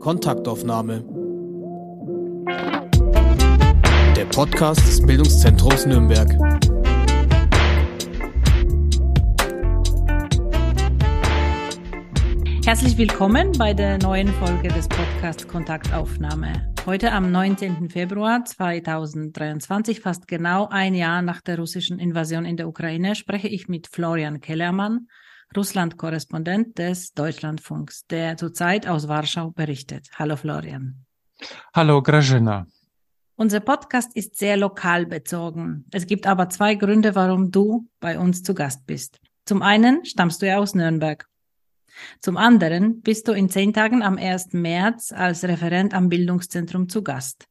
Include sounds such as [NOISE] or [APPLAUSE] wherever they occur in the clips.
Kontaktaufnahme. Der Podcast des Bildungszentrums Nürnberg. Herzlich willkommen bei der neuen Folge des Podcasts Kontaktaufnahme. Heute am 19. Februar 2023, fast genau ein Jahr nach der russischen Invasion in der Ukraine, spreche ich mit Florian Kellermann, Russland-Korrespondent des Deutschlandfunks, der zurzeit aus Warschau berichtet. Hallo Florian. Hallo Grażyna. Unser Podcast ist sehr lokal bezogen. Es gibt aber zwei Gründe, warum du bei uns zu Gast bist. Zum einen stammst du ja aus Nürnberg zum anderen bist du in zehn Tagen am 1. März als Referent am Bildungszentrum zu Gast.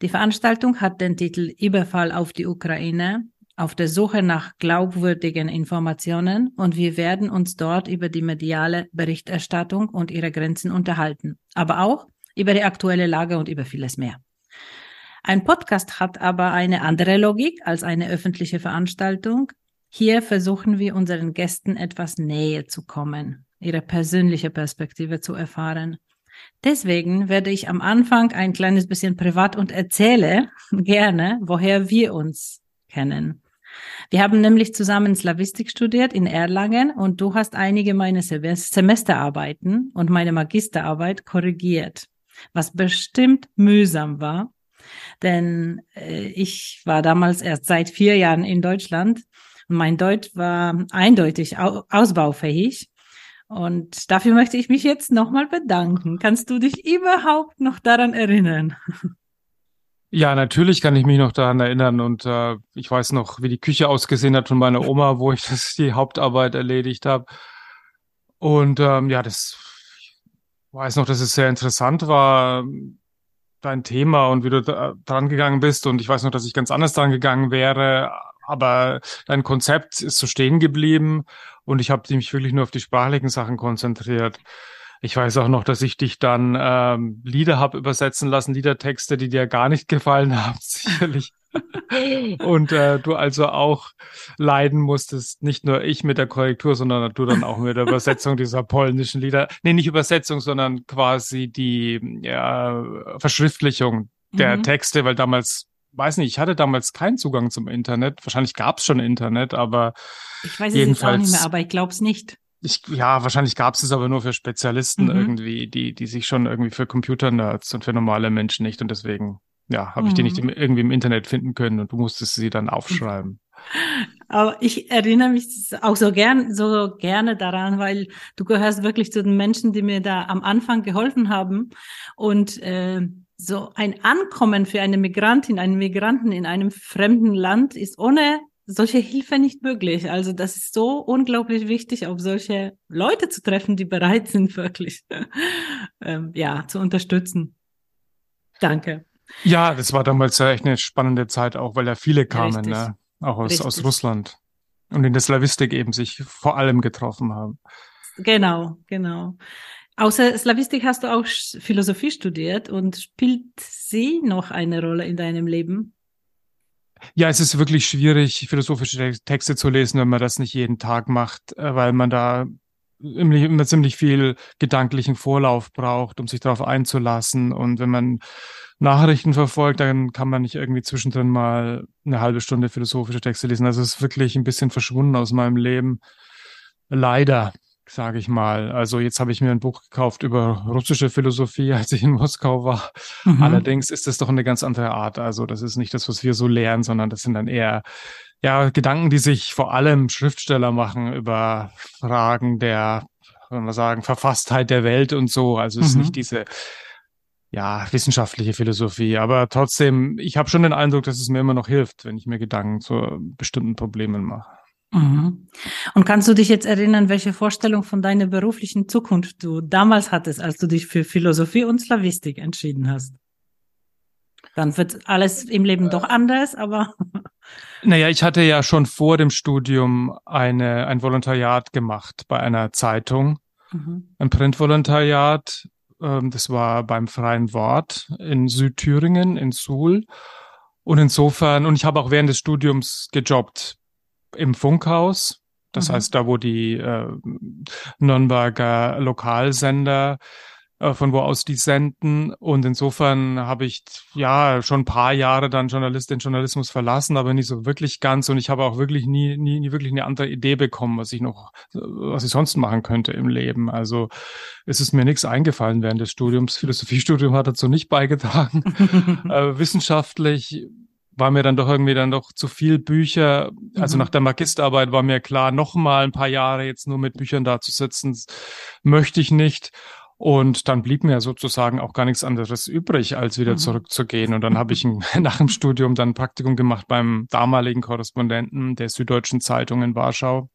Die Veranstaltung hat den Titel Überfall auf die Ukraine auf der Suche nach glaubwürdigen Informationen und wir werden uns dort über die mediale Berichterstattung und ihre Grenzen unterhalten, aber auch über die aktuelle Lage und über vieles mehr. Ein Podcast hat aber eine andere Logik als eine öffentliche Veranstaltung. Hier versuchen wir unseren Gästen etwas näher zu kommen ihre persönliche Perspektive zu erfahren. Deswegen werde ich am Anfang ein kleines bisschen privat und erzähle [LAUGHS] gerne, woher wir uns kennen. Wir haben nämlich zusammen Slavistik studiert in Erlangen und du hast einige meiner Semesterarbeiten und meine Magisterarbeit korrigiert, was bestimmt mühsam war, denn äh, ich war damals erst seit vier Jahren in Deutschland und mein Deutsch war eindeutig ausbaufähig und dafür möchte ich mich jetzt nochmal bedanken. Kannst du dich überhaupt noch daran erinnern? [LAUGHS] Ja, natürlich kann ich mich noch daran erinnern und äh, ich weiß noch, wie die Küche ausgesehen hat von meiner Oma, wo ich das die Hauptarbeit erledigt habe. Und ähm, ja, das ich weiß noch, dass es sehr interessant war, dein Thema und wie du da, dran gegangen bist. Und ich weiß noch, dass ich ganz anders dran gegangen wäre, aber dein Konzept ist so stehen geblieben und ich habe mich wirklich nur auf die sprachlichen Sachen konzentriert. Ich weiß auch noch, dass ich dich dann ähm, Lieder habe übersetzen lassen, Liedertexte, die dir gar nicht gefallen [LAUGHS] haben, sicherlich. und äh, du also auch leiden musstest, nicht nur ich mit der Korrektur, sondern du dann auch mit der Übersetzung dieser polnischen Lieder. Nee, nicht Übersetzung, sondern quasi die ja, Verschriftlichung der mhm. Texte, weil damals weiß nicht, ich hatte damals keinen Zugang zum Internet. Wahrscheinlich gab es schon Internet, aber ich weiß es jetzt auch nicht mehr, aber ich glaube es nicht. Ich, ja, wahrscheinlich gab es es aber nur für Spezialisten mhm. irgendwie, die, die sich schon irgendwie für Computernerds und für normale Menschen nicht. Und deswegen, ja, habe ich die nicht mhm. im, irgendwie im Internet finden können und du musstest sie dann aufschreiben. [LAUGHS] Aber ich erinnere mich auch so gern, so gerne daran, weil du gehörst wirklich zu den Menschen, die mir da am Anfang geholfen haben. Und äh, so ein Ankommen für eine Migrantin, einen Migranten in einem fremden Land ist ohne solche Hilfe nicht möglich. Also das ist so unglaublich wichtig, auf solche Leute zu treffen, die bereit sind, [LAUGHS] wirklich ähm, ja zu unterstützen. Danke. Ja, das war damals echt eine spannende Zeit auch, weil ja viele kamen, ne? auch aus, aus Russland und in der Slawistik eben sich vor allem getroffen haben. Genau, genau. Außer Slavistik hast du auch Philosophie studiert und spielt sie noch eine Rolle in deinem Leben? Ja, es ist wirklich schwierig, philosophische Texte zu lesen, wenn man das nicht jeden Tag macht, äh, weil man da immer ziemlich viel gedanklichen Vorlauf braucht, um sich darauf einzulassen. Und wenn man Nachrichten verfolgt, dann kann man nicht irgendwie zwischendrin mal eine halbe Stunde philosophische Texte lesen. Also es ist wirklich ein bisschen verschwunden aus meinem Leben. Leider sage ich mal. Also jetzt habe ich mir ein Buch gekauft über russische Philosophie, [LAUGHS] als ich in Moskau war. Mhm. Allerdings ist das doch eine ganz andere Art. Also das ist nicht das, was wir so lernen, sondern das sind dann eher ja Gedanken, die sich vor allem Schriftsteller machen über Fragen der, wenn wir sagen, Verfasstheit der Welt und so. Also es mhm. ist nicht diese ja, wissenschaftliche Philosophie. Aber trotzdem, ich habe schon den Eindruck, dass es mir immer noch hilft, wenn ich mir Gedanken zu bestimmten Problemen mache. Mhm. Und kannst du dich jetzt erinnern, welche Vorstellung von deiner beruflichen Zukunft du damals hattest, als du dich für Philosophie und Slavistik entschieden hast? Dann wird alles im Leben doch anders, aber. [LAUGHS] Naja, ich hatte ja schon vor dem Studium eine, ein Volontariat gemacht bei einer Zeitung, mhm. ein Printvolontariat. Ähm, das war beim Freien Wort in Südthüringen, in Suhl. Und insofern, und ich habe auch während des Studiums gejobbt im Funkhaus Das Mhm. heißt, da wo die äh, Nürnberger Lokalsender äh, von wo aus die senden. Und insofern habe ich ja schon ein paar Jahre dann Journalist, den Journalismus verlassen, aber nicht so wirklich ganz. Und ich habe auch wirklich nie, nie, nie wirklich eine andere Idee bekommen, was ich noch, was ich sonst machen könnte im Leben. Also es ist mir nichts eingefallen während des Studiums. Philosophiestudium hat dazu nicht beigetragen. [LAUGHS] äh, wissenschaftlich war mir dann doch irgendwie dann doch zu viel Bücher. Also Mhm. nach der Magisterarbeit war mir klar, noch mal ein paar Jahre jetzt nur mit Büchern da zu sitzen, möchte ich nicht. Und dann blieb mir sozusagen auch gar nichts anderes übrig, als wieder Mhm. zurückzugehen. Und dann habe ich [LAUGHS] nach dem Studium dann ein Praktikum gemacht beim damaligen Korrespondenten der Süddeutschen Zeitung in Warschau,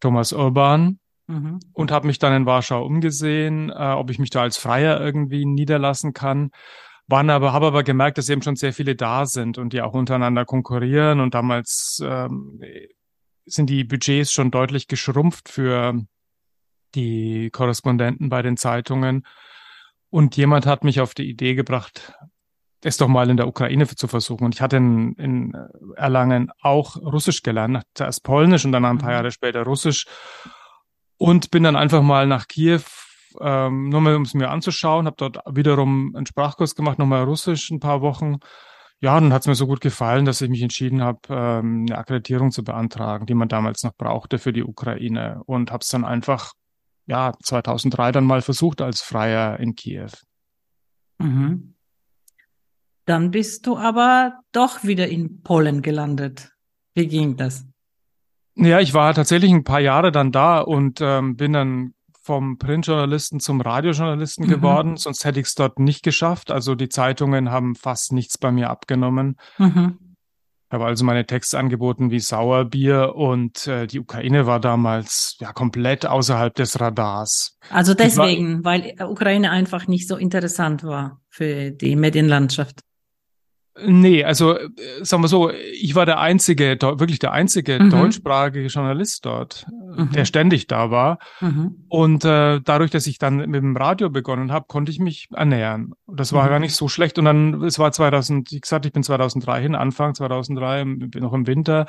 Thomas Urban Mhm. und habe mich dann in Warschau umgesehen, äh, ob ich mich da als Freier irgendwie niederlassen kann. Waren aber, habe aber gemerkt, dass eben schon sehr viele da sind und die auch untereinander konkurrieren. Und damals ähm, sind die Budgets schon deutlich geschrumpft für die Korrespondenten bei den Zeitungen. Und jemand hat mich auf die Idee gebracht, es doch mal in der Ukraine zu versuchen. Und ich hatte in, in Erlangen auch Russisch gelernt, zuerst Polnisch und dann ein paar Mhm. Jahre später Russisch. Und bin dann einfach mal nach Kiew, ähm, nur mal um es mir anzuschauen, habe dort wiederum einen Sprachkurs gemacht, nochmal Russisch ein paar Wochen. Ja, dann hat es mir so gut gefallen, dass ich mich entschieden habe, ähm, eine Akkreditierung zu beantragen, die man damals noch brauchte für die Ukraine. Und habe es dann einfach, ja, 2003 dann mal versucht als Freier in Kiew. Mhm. Dann bist du aber doch wieder in Polen gelandet. Wie ging das? Ja, ich war tatsächlich ein paar Jahre dann da und ähm, bin dann vom Printjournalisten zum Radiojournalisten Mhm. geworden, sonst hätte ich es dort nicht geschafft. Also die Zeitungen haben fast nichts bei mir abgenommen. Mhm. Ich habe also meine Texte angeboten wie Sauerbier und äh, die Ukraine war damals ja komplett außerhalb des Radars. Also Ich war- deswegen, weil Ukraine einfach nicht so interessant war für die Medienlandschaft. Nee, also äh, sagen wir so, ich war der einzige, wirklich der einzige Mhm. deutschsprachige Journalist dort, äh, Mhm. der ständig da war. Mhm. Und äh, dadurch, dass ich dann mit dem Radio begonnen habe, konnte ich mich ernähren. Das war Mhm. gar nicht so schlecht. Und dann, es war 2000, wie gesagt, ich bin 2003 hin, Anfang 2003, im- noch im Winter.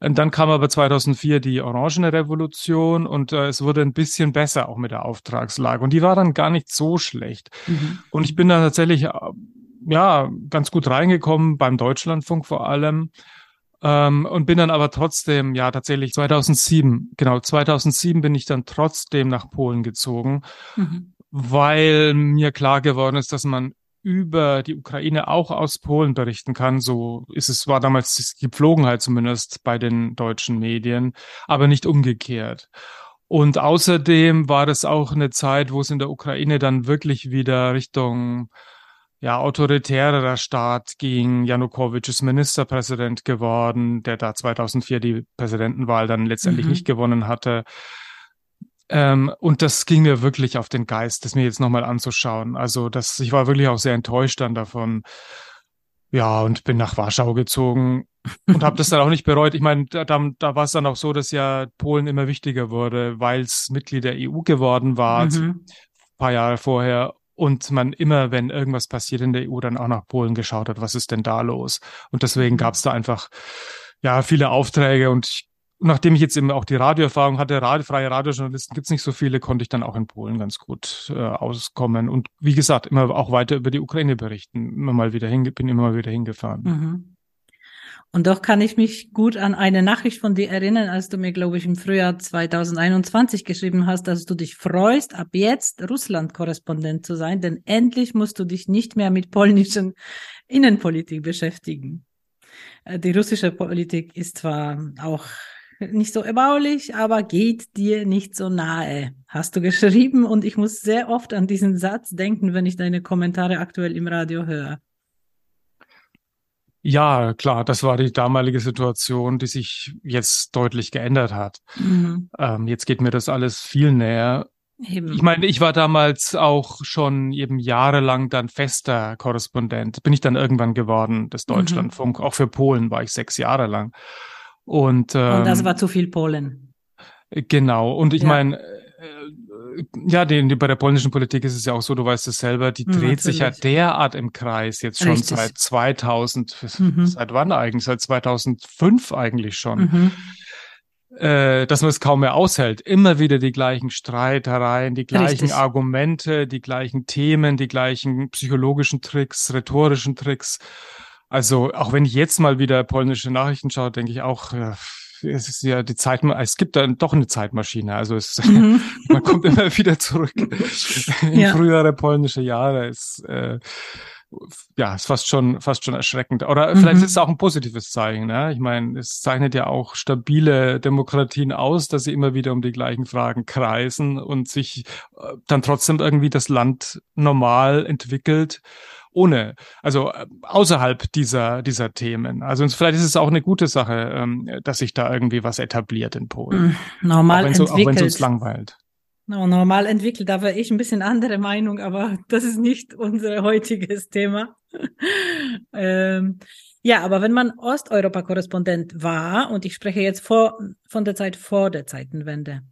Und dann kam aber 2004 die Orangene Revolution und äh, es wurde ein bisschen besser auch mit der Auftragslage. Und die war dann gar nicht so schlecht. Mhm. Und ich bin dann tatsächlich, äh, ja, ganz gut reingekommen, beim Deutschlandfunk vor allem. Ähm, und bin dann aber trotzdem, ja, tatsächlich 2007, genau, 2007 bin ich dann trotzdem nach Polen gezogen, Mhm. weil mir klar geworden ist, dass man über die Ukraine auch aus Polen berichten kann. So ist es, war damals die Gepflogenheit zumindest bei den deutschen Medien, aber nicht umgekehrt. Und außerdem war das auch eine Zeit, wo es in der Ukraine dann wirklich wieder Richtung ja, autoritärerer Staat ging. Janukowitsch ist Ministerpräsident geworden, der da 2004 die Präsidentenwahl dann letztendlich Mhm. nicht gewonnen hatte. Ähm, und das ging mir wirklich auf den Geist, das mir jetzt nochmal anzuschauen. Also das, ich war wirklich auch sehr enttäuscht dann davon. Ja, und bin nach Warschau gezogen [LAUGHS] und habe das dann auch nicht bereut. Ich meine, da, da, war es dann auch so, dass ja Polen immer wichtiger wurde, weil es Mitglied der EU geworden war, ein Mhm. paar Jahre vorher. Und man immer, wenn irgendwas passiert in der EU, dann auch nach Polen geschaut hat, was ist denn da los? Und deswegen Mhm. gab es da einfach ja viele Aufträge und ich, nachdem ich jetzt eben auch die Radioerfahrung hatte, radio, freie Radiojournalisten gibt's nicht so viele, konnte ich dann auch in Polen ganz gut äh, auskommen. Und wie gesagt, immer auch weiter über die Ukraine berichten. Immer mal wieder hinge bin immer mal wieder hingefahren. Mhm. Und doch kann ich mich gut an eine Nachricht von dir erinnern, als du mir, glaube ich, im Frühjahr 2021 geschrieben hast, dass du dich freust, ab jetzt Russland-Korrespondent zu sein, denn endlich musst du dich nicht mehr mit polnischen Innenpolitik beschäftigen. Äh, Die russische Politik ist zwar auch nicht so erbaulich, aber geht dir nicht so nahe, hast du geschrieben. Und ich muss sehr oft an diesen Satz denken, wenn ich deine Kommentare aktuell im Radio höre. Ja, klar, das war die damalige Situation, die sich jetzt deutlich geändert hat. Mhm. Ähm, jetzt geht mir das alles viel näher. Eben. Ich meine, ich war damals auch schon eben jahrelang dann fester Korrespondent. Bin ich dann irgendwann geworden des Mhm. Deutschlandfunk. Auch für Polen war ich sechs Jahre lang. Und, ähm, Und das war zu viel Polen. genau. Und ich Ja. meine, ja, die, die, bei der polnischen Politik ist es ja auch so, du weißt es selber, die Hm, dreht sich ja natürlich. derart im Kreis jetzt schon Richtig. seit 2000. Mhm. Seit wann eigentlich? Seit 2005 eigentlich schon. Mhm. äh, dass man es kaum mehr aushält. Immer wieder die gleichen Streitereien, die gleichen Richtig. Argumente, die gleichen Themen, die gleichen psychologischen Tricks, rhetorischen Tricks. Also auch wenn ich jetzt mal wieder polnische Nachrichten schaue, denke ich auch, ja, es ist ja die Zeit, es gibt dann doch eine Zeitmaschine. Also es, Mhm. [LAUGHS] man kommt immer wieder zurück [LAUGHS] in Ja. frühere polnische Jahre. Es, äh, ja, ist fast schon, fast schon erschreckend. Oder Mhm. vielleicht ist es auch ein positives Zeichen. Ne? Ich meine, es zeichnet ja auch stabile Demokratien aus, dass sie immer wieder um die gleichen Fragen kreisen und sich äh, dann trotzdem irgendwie das Land normal entwickelt ohne, also äh, außerhalb dieser, dieser Themen. Also vielleicht ist es auch eine gute Sache, ähm, dass sich da irgendwie was etabliert in Polen. Mhm. Normal auch wenn es auch wenn's uns entwickelt. langweilt. No, normal entwickelt, da wäre ich ein bisschen andere Meinung, aber das ist nicht unser heutiges Thema. [LAUGHS] ähm, ja, aber wenn man Osteuropa-Korrespondent war, und ich spreche jetzt vor, von der Zeit vor der Zeitenwende,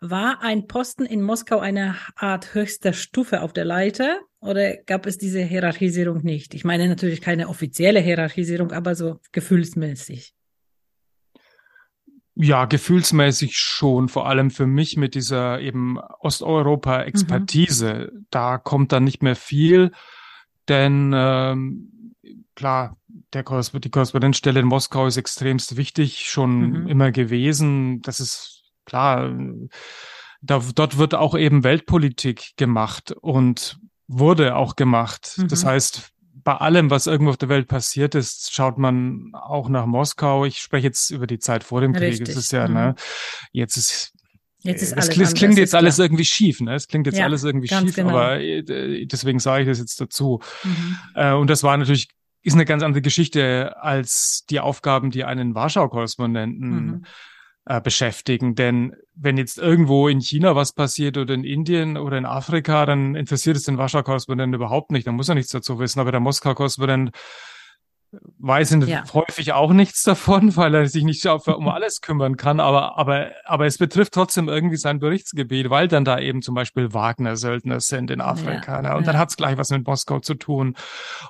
war ein Posten in Moskau eine Art höchster Stufe auf der Leiter oder gab es diese Hierarchisierung nicht? Ich meine natürlich keine offizielle Hierarchisierung, aber so gefühlsmäßig. Ja, gefühlsmäßig schon, vor allem für mich mit dieser eben Osteuropa-Expertise. Da kommt dann nicht mehr viel, denn ähm, klar, der Korresp die Korrespondenzstelle in Moskau ist extremst wichtig, schon Mhm. immer gewesen. Das ist klar, da, dort wird auch eben Weltpolitik gemacht und wurde auch gemacht. Das Mhm. heißt, bei allem, was irgendwo auf der Welt passiert ist, schaut man auch nach Moskau. Ich spreche jetzt über die Zeit vor dem Krieg. Richtig. Es ist ja, Mhm. ne, jetzt ist Jetzt ist es, alles klingt- es klingt ist jetzt alles klar. irgendwie schief, ne? Es klingt jetzt Ja, alles irgendwie schief, genau. aber äh, deswegen sage ich das jetzt dazu. Mhm. Äh, und das war natürlich, ist eine ganz andere Geschichte als die Aufgaben, die einen Warschau-Korrespondenten Mhm. Äh, beschäftigen. Denn wenn jetzt irgendwo in China was passiert oder in Indien oder in Afrika, dann interessiert es den Warschau-Korrespondenten überhaupt nicht. Dann muss er nichts dazu wissen. Aber der Moskau-Korrespondent weiß Ja. häufig auch nichts davon, [LAUGHS] weil er sich nicht um [LAUGHS] alles kümmern kann. Aber, aber, aber es betrifft trotzdem irgendwie sein Berichtsgebiet, weil dann da eben zum Beispiel Wagner-Söldner sind in Afrika. ne? Und dann ja. hat es gleich was mit Moskau zu tun.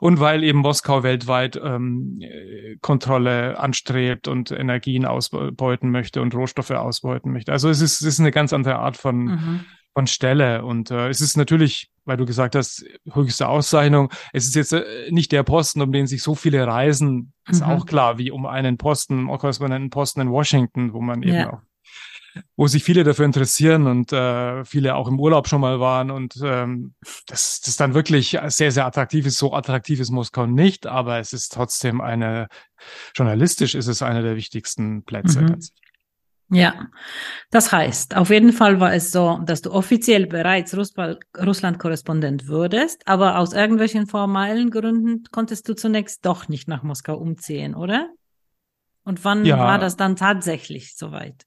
Und weil eben Moskau weltweit ähm, äh, Kontrolle anstrebt und Energien ausbeuten möchte und Rohstoffe ausbeuten möchte. Also es ist, es ist eine ganz andere Art von, Mhm. Von Stelle. Und äh, es ist natürlich, weil du gesagt hast, höchste Auszeichnung, es ist jetzt äh, nicht der Posten, um den sich so viele reisen, ist Mhm. auch klar, wie um einen Posten, Korrespondentenposten in Washington, wo man eben Ja. auch wo sich viele dafür interessieren und äh, viele auch im Urlaub schon mal waren und ähm, das, das dann wirklich sehr, sehr attraktiv ist. So attraktiv ist Moskau nicht, aber es ist trotzdem eine, journalistisch ist es einer der wichtigsten Plätze. Mhm. Ja, das heißt, auf jeden Fall war es so, dass du offiziell bereits Russland- Russland-Korrespondent würdest, aber aus irgendwelchen formalen Gründen konntest du zunächst doch nicht nach Moskau umziehen, oder? Und wann Ja. war das dann tatsächlich soweit?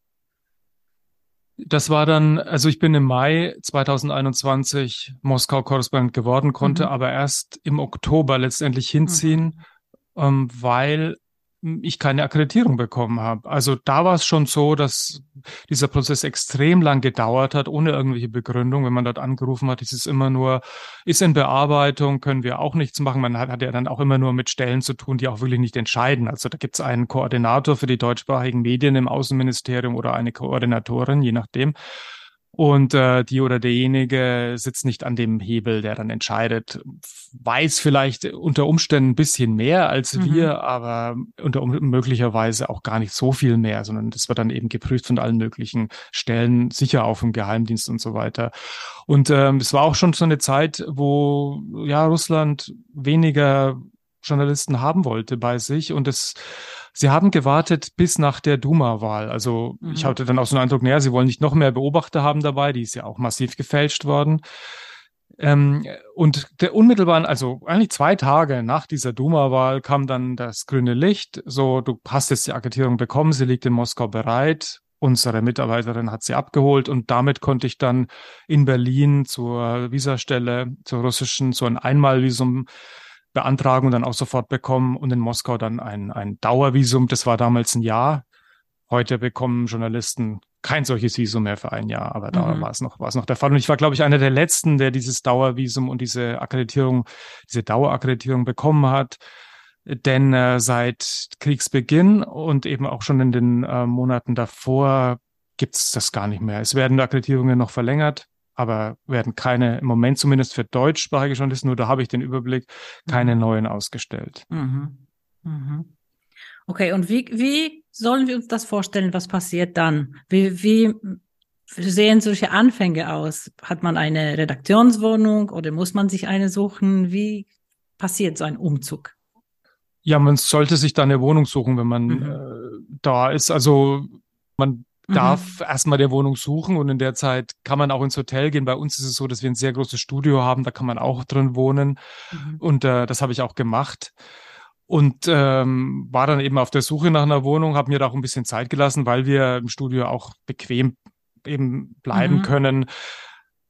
Das war dann, also ich bin im Mai 2021 Moskau-Korrespondent geworden, konnte Mhm. aber erst im Oktober letztendlich hinziehen, ähm, weil ich keine Akkreditierung bekommen habe. Also da war es schon so, dass dieser Prozess extrem lang gedauert hat, ohne irgendwelche Begründung. Wenn man dort angerufen hat, ist es immer nur, ist in Bearbeitung, können wir auch nichts machen. Man hat, hat ja dann auch immer nur mit Stellen zu tun, die auch wirklich nicht entscheiden. Also da gibt es einen Koordinator für die deutschsprachigen Medien im Außenministerium oder eine Koordinatorin, je nachdem. Und äh, die oder derjenige sitzt nicht an dem Hebel, der dann entscheidet, weiß vielleicht unter Umständen ein bisschen mehr als Mhm. wir, aber unter um, möglicherweise auch gar nicht so viel mehr, sondern das wird dann eben geprüft von allen möglichen Stellen, sicher auch im Geheimdienst und so weiter. Und ähm, es war auch schon so eine Zeit, wo ja Russland weniger Journalisten haben wollte bei sich und es Sie haben gewartet bis nach der Duma-Wahl. Also Mhm. ich hatte dann auch so einen Eindruck, naja, sie wollen nicht noch mehr Beobachter haben dabei, die ist ja auch massiv gefälscht worden. Ähm, und der unmittelbaren, also eigentlich zwei Tage nach dieser Duma-Wahl kam dann das grüne Licht. So, du hast jetzt die Akkreditierung bekommen, sie liegt in Moskau bereit. Unsere Mitarbeiterin hat sie abgeholt und damit konnte ich dann in Berlin zur Visastelle, zur russischen, so ein Einmalvisum beantragen und dann auch sofort bekommen und in Moskau dann ein, ein Dauervisum. Das war damals ein Jahr. Heute bekommen Journalisten kein solches Visum mehr für ein Jahr, aber da Mhm. war es noch, war es noch der Fall. Und ich war, glaube ich, einer der letzten, der dieses Dauervisum und diese Akkreditierung, diese Dauerakkreditierung bekommen hat. Denn äh, seit Kriegsbeginn und eben auch schon in den äh, Monaten davor gibt's das gar nicht mehr. Es werden Akkreditierungen noch verlängert, aber werden keine, im Moment zumindest für deutschsprachige Journalisten, nur da habe ich den Überblick, keine neuen ausgestellt. Mhm. Mhm. Okay, und wie, wie sollen wir uns das vorstellen? Was passiert dann? Wie, wie sehen solche Anfänge aus? Hat man eine Redaktionswohnung oder muss man sich eine suchen? Wie passiert so ein Umzug? Ja, man sollte sich da eine Wohnung suchen, wenn man Mhm. äh, da ist. Also man darf erstmal die Wohnung suchen und in der Zeit kann man auch ins Hotel gehen. Bei uns ist es so, dass wir ein sehr großes Studio haben, da kann man auch drin wohnen. Mhm. Und äh, das habe ich auch gemacht. Und ähm, war dann eben auf der Suche nach einer Wohnung, habe mir da auch ein bisschen Zeit gelassen, weil wir im Studio auch bequem eben bleiben Mhm. können.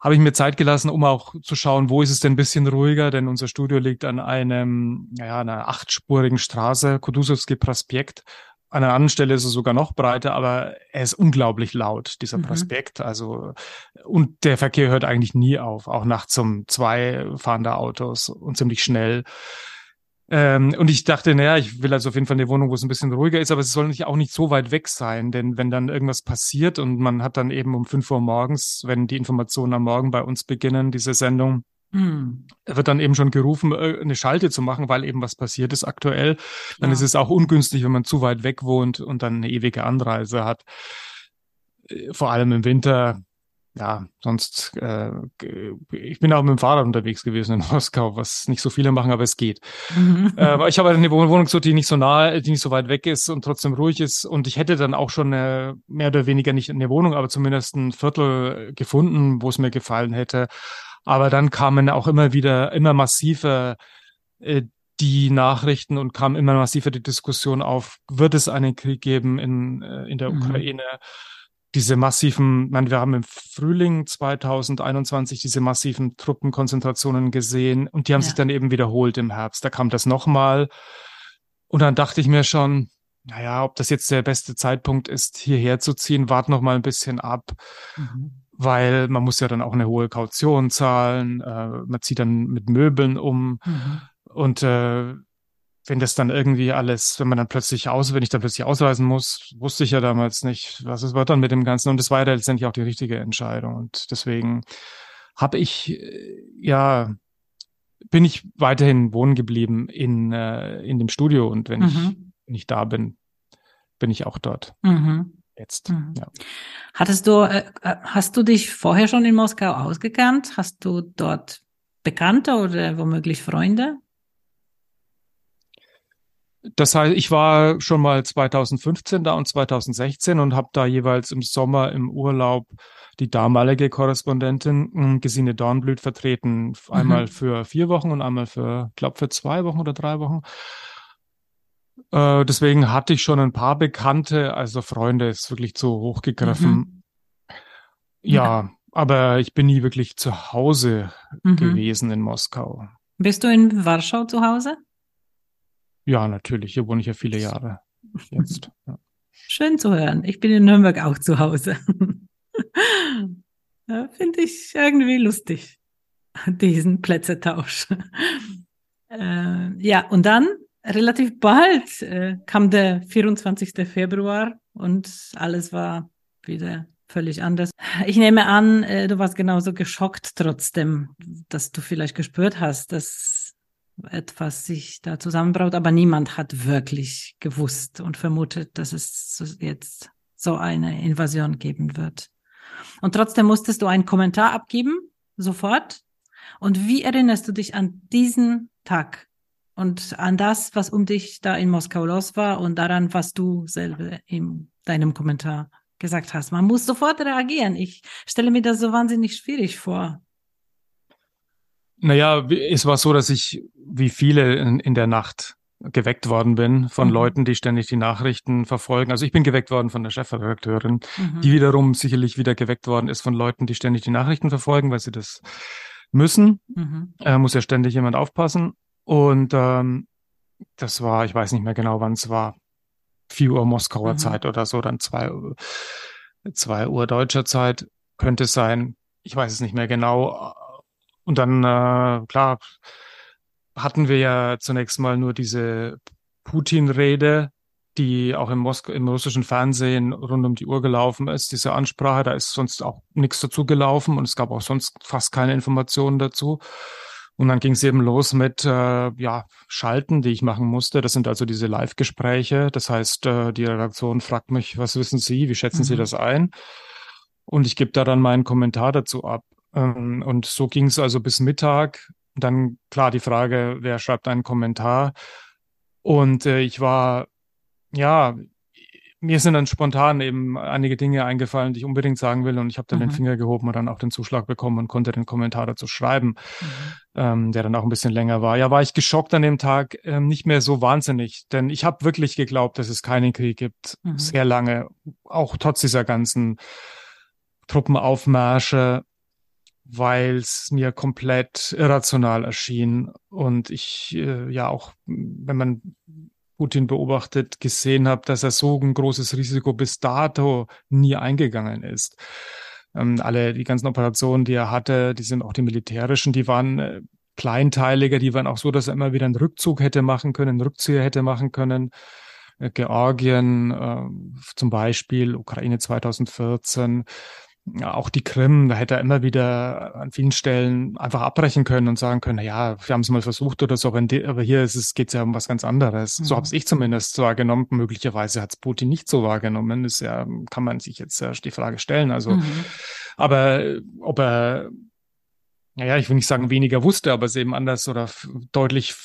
Habe ich mir Zeit gelassen, um auch zu schauen, wo ist es denn ein bisschen ruhiger, denn unser Studio liegt an einem, ja, einer achtspurigen Straße, Kudusowski Prospekt. An einer anderen Stelle ist es sogar noch breiter, aber er ist unglaublich laut, dieser Mhm. Prospekt. Also, und der Verkehr hört eigentlich nie auf. Auch nachts um zwei fahren da Autos und ziemlich schnell. Ähm, und ich dachte, naja, ich will also auf jeden Fall eine Wohnung, wo es ein bisschen ruhiger ist, aber es soll nicht, auch nicht so weit weg sein, denn wenn dann irgendwas passiert und man hat dann eben um fünf Uhr morgens, wenn die Informationen am Morgen bei uns beginnen, diese Sendung, Hm. wird dann eben schon gerufen, äh, eine Schalte zu machen, weil eben was passiert ist aktuell. Dann Klar. ist es auch ungünstig, wenn man zu weit weg wohnt und dann eine ewige Anreise hat. Äh, Vor allem im Winter. Ja, sonst, äh, ich bin auch mit dem Fahrrad unterwegs gewesen in [LAUGHS] Moskau, was nicht so viele machen, aber es geht. Mhm. [LAUGHS] Äh, ich habe halt eine Wohn- Wohnung gesucht, die nicht so nahe, die nicht so weit weg ist und trotzdem ruhig ist. Und ich hätte dann auch schon eine, mehr oder weniger nicht eine Wohnung, aber zumindest ein Viertel gefunden, wo es mir gefallen hätte. Aber dann kamen auch immer wieder, immer massiver äh, die Nachrichten und kam immer massiver die Diskussion auf, wird es einen Krieg geben in, äh, in der Mhm. Ukraine? Diese massiven, meine, wir haben im Frühling 2021 diese massiven Truppenkonzentrationen gesehen und die haben Ja. sich dann eben wiederholt im Herbst. Da kam das nochmal. Und dann dachte ich mir schon, naja, ob das jetzt der beste Zeitpunkt ist, hierher zu ziehen, wart noch mal ein bisschen ab Mhm. Weil man muss ja dann auch eine hohe Kaution zahlen, äh, man zieht dann mit Möbeln um Mhm. und äh, wenn das dann irgendwie alles, wenn man dann plötzlich aus, wenn ich dann plötzlich ausreisen muss, wusste ich ja damals nicht, was es wird dann mit dem Ganzen und das war ja letztendlich auch die richtige Entscheidung und deswegen habe ich äh, ja bin ich weiterhin wohnen geblieben in äh, in dem Studio und wenn ich Mhm. wenn ich da bin, bin ich auch dort Mhm. Jetzt. Mhm. Ja. Hattest du, äh, äh, hast du dich vorher schon in Moskau ausgekannt? Hast du dort Bekannte oder womöglich Freunde? Das heißt, ich war schon mal 2015 da und 2016 und habe da jeweils im Sommer im Urlaub die damalige Korrespondentin mh, Gesine Dornblüt vertreten. Einmal Mhm. für vier Wochen und einmal für, glaube für zwei Wochen oder drei Wochen. Äh, deswegen hatte ich schon ein paar Bekannte, also Freunde ist wirklich zu hochgegriffen. Mhm. Ja, aber ich bin nie wirklich zu Hause Mhm. gewesen in Moskau. Bist du in Warschau zu Hause? Ja, natürlich. Hier wohne ich ja viele Jahre jetzt. Ja. Schön zu hören. Ich bin in Nürnberg auch zu Hause. [LAUGHS] Ja, Finde ich irgendwie lustig, diesen Plätzetausch. Äh, ja, und dann relativ bald äh, kam der 24. Februar und alles war wieder völlig anders. Ich nehme an, äh, du warst genauso geschockt trotzdem, dass du vielleicht gespürt hast, dass etwas sich da zusammenbraut, aber niemand hat wirklich gewusst und vermutet, dass es jetzt so eine Invasion geben wird. Und trotzdem musstest du einen Kommentar abgeben, sofort. Und wie erinnerst du dich an diesen Tag und an das, was um dich da in Moskau los war und daran, was du selber in deinem Kommentar gesagt hast? Man muss sofort reagieren. Ich stelle mir das so wahnsinnig schwierig vor. Naja, es war so, dass ich, wie viele in, in der Nacht geweckt worden bin von Mhm. Leuten, die ständig die Nachrichten verfolgen. Also ich bin geweckt worden von der Chefredakteurin, Mhm. die wiederum sicherlich wieder geweckt worden ist von Leuten, die ständig die Nachrichten verfolgen, weil sie das müssen. Mhm. Äh, muss ja ständig jemand aufpassen. Und ähm, das war, ich weiß nicht mehr genau, wann es war, 4 Uhr Moskauer Mhm. Zeit oder so, dann 2 Uhr, 2 Uhr deutscher Zeit könnte es sein. Ich weiß es nicht mehr genau. Und dann, äh, klar, hatten wir ja zunächst mal nur diese Putin-Rede, die auch im, Mosk im russischen Fernsehen rund um die Uhr gelaufen ist, diese Ansprache, da ist sonst auch nichts dazu gelaufen und es gab auch sonst fast keine Informationen dazu. Und dann ging es eben los mit äh, ja, Schalten, die ich machen musste. Das sind also diese Live-Gespräche. Das heißt, äh, die Redaktion fragt mich, was wissen Sie, wie schätzen mhm. Sie das ein? Und ich gebe da dann meinen Kommentar dazu ab. Ähm, und so ging es also bis Mittag. Dann klar die Frage, wer schreibt einen Kommentar? Und äh, ich war, ja, mir sind dann spontan eben einige Dinge eingefallen, die ich unbedingt sagen will. Und ich habe dann mhm. den Finger gehoben und dann auch den Zuschlag bekommen und konnte den Kommentar dazu schreiben, mhm. ähm, der dann auch ein bisschen länger war. Ja, war ich geschockt an dem Tag, ähm, nicht mehr so wahnsinnig, denn ich habe wirklich geglaubt, dass es keinen Krieg gibt, mhm. sehr lange, auch trotz dieser ganzen Truppenaufmärsche, weil es mir komplett irrational erschien und ich äh, ja auch, wenn man Putin beobachtet, gesehen habe, dass er so ein großes Risiko bis dato nie eingegangen ist. Ähm, alle die ganzen Operationen, die er hatte, die sind auch die militärischen, die waren äh, kleinteiliger, die waren auch so, dass er immer wieder einen Rückzug hätte machen können, einen Rückzieher hätte machen können. Äh, Georgien äh, zum Beispiel, Ukraine 2014 auch die Krim, da hätte er immer wieder an vielen Stellen einfach abbrechen können und sagen können, na ja, wir haben es mal versucht oder so, aber, aber hier ist es, geht es ja um was ganz anderes. Mhm. So habe ich zumindest wahrgenommen. Möglicherweise hat es Putin nicht so wahrgenommen. Das ja, kann man sich jetzt die Frage stellen. Also, mhm. aber ob er, naja, ich will nicht sagen weniger wusste, aber es eben anders oder deutlich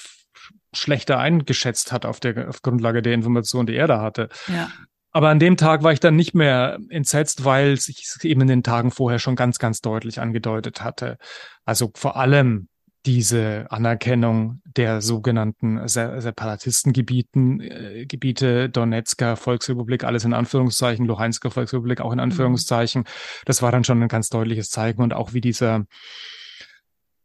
schlechter eingeschätzt hat auf der auf Grundlage der Informationen, die er da hatte. Ja. Aber an dem Tag war ich dann nicht mehr entsetzt, weil sich eben in den Tagen vorher schon ganz, ganz deutlich angedeutet hatte. Also vor allem diese Anerkennung der sogenannten Separatistengebieten, äh, Gebiete Donetsker Volksrepublik, alles in Anführungszeichen, Luhansker Volksrepublik auch in mhm. Anführungszeichen. Das war dann schon ein ganz deutliches Zeichen und auch wie dieser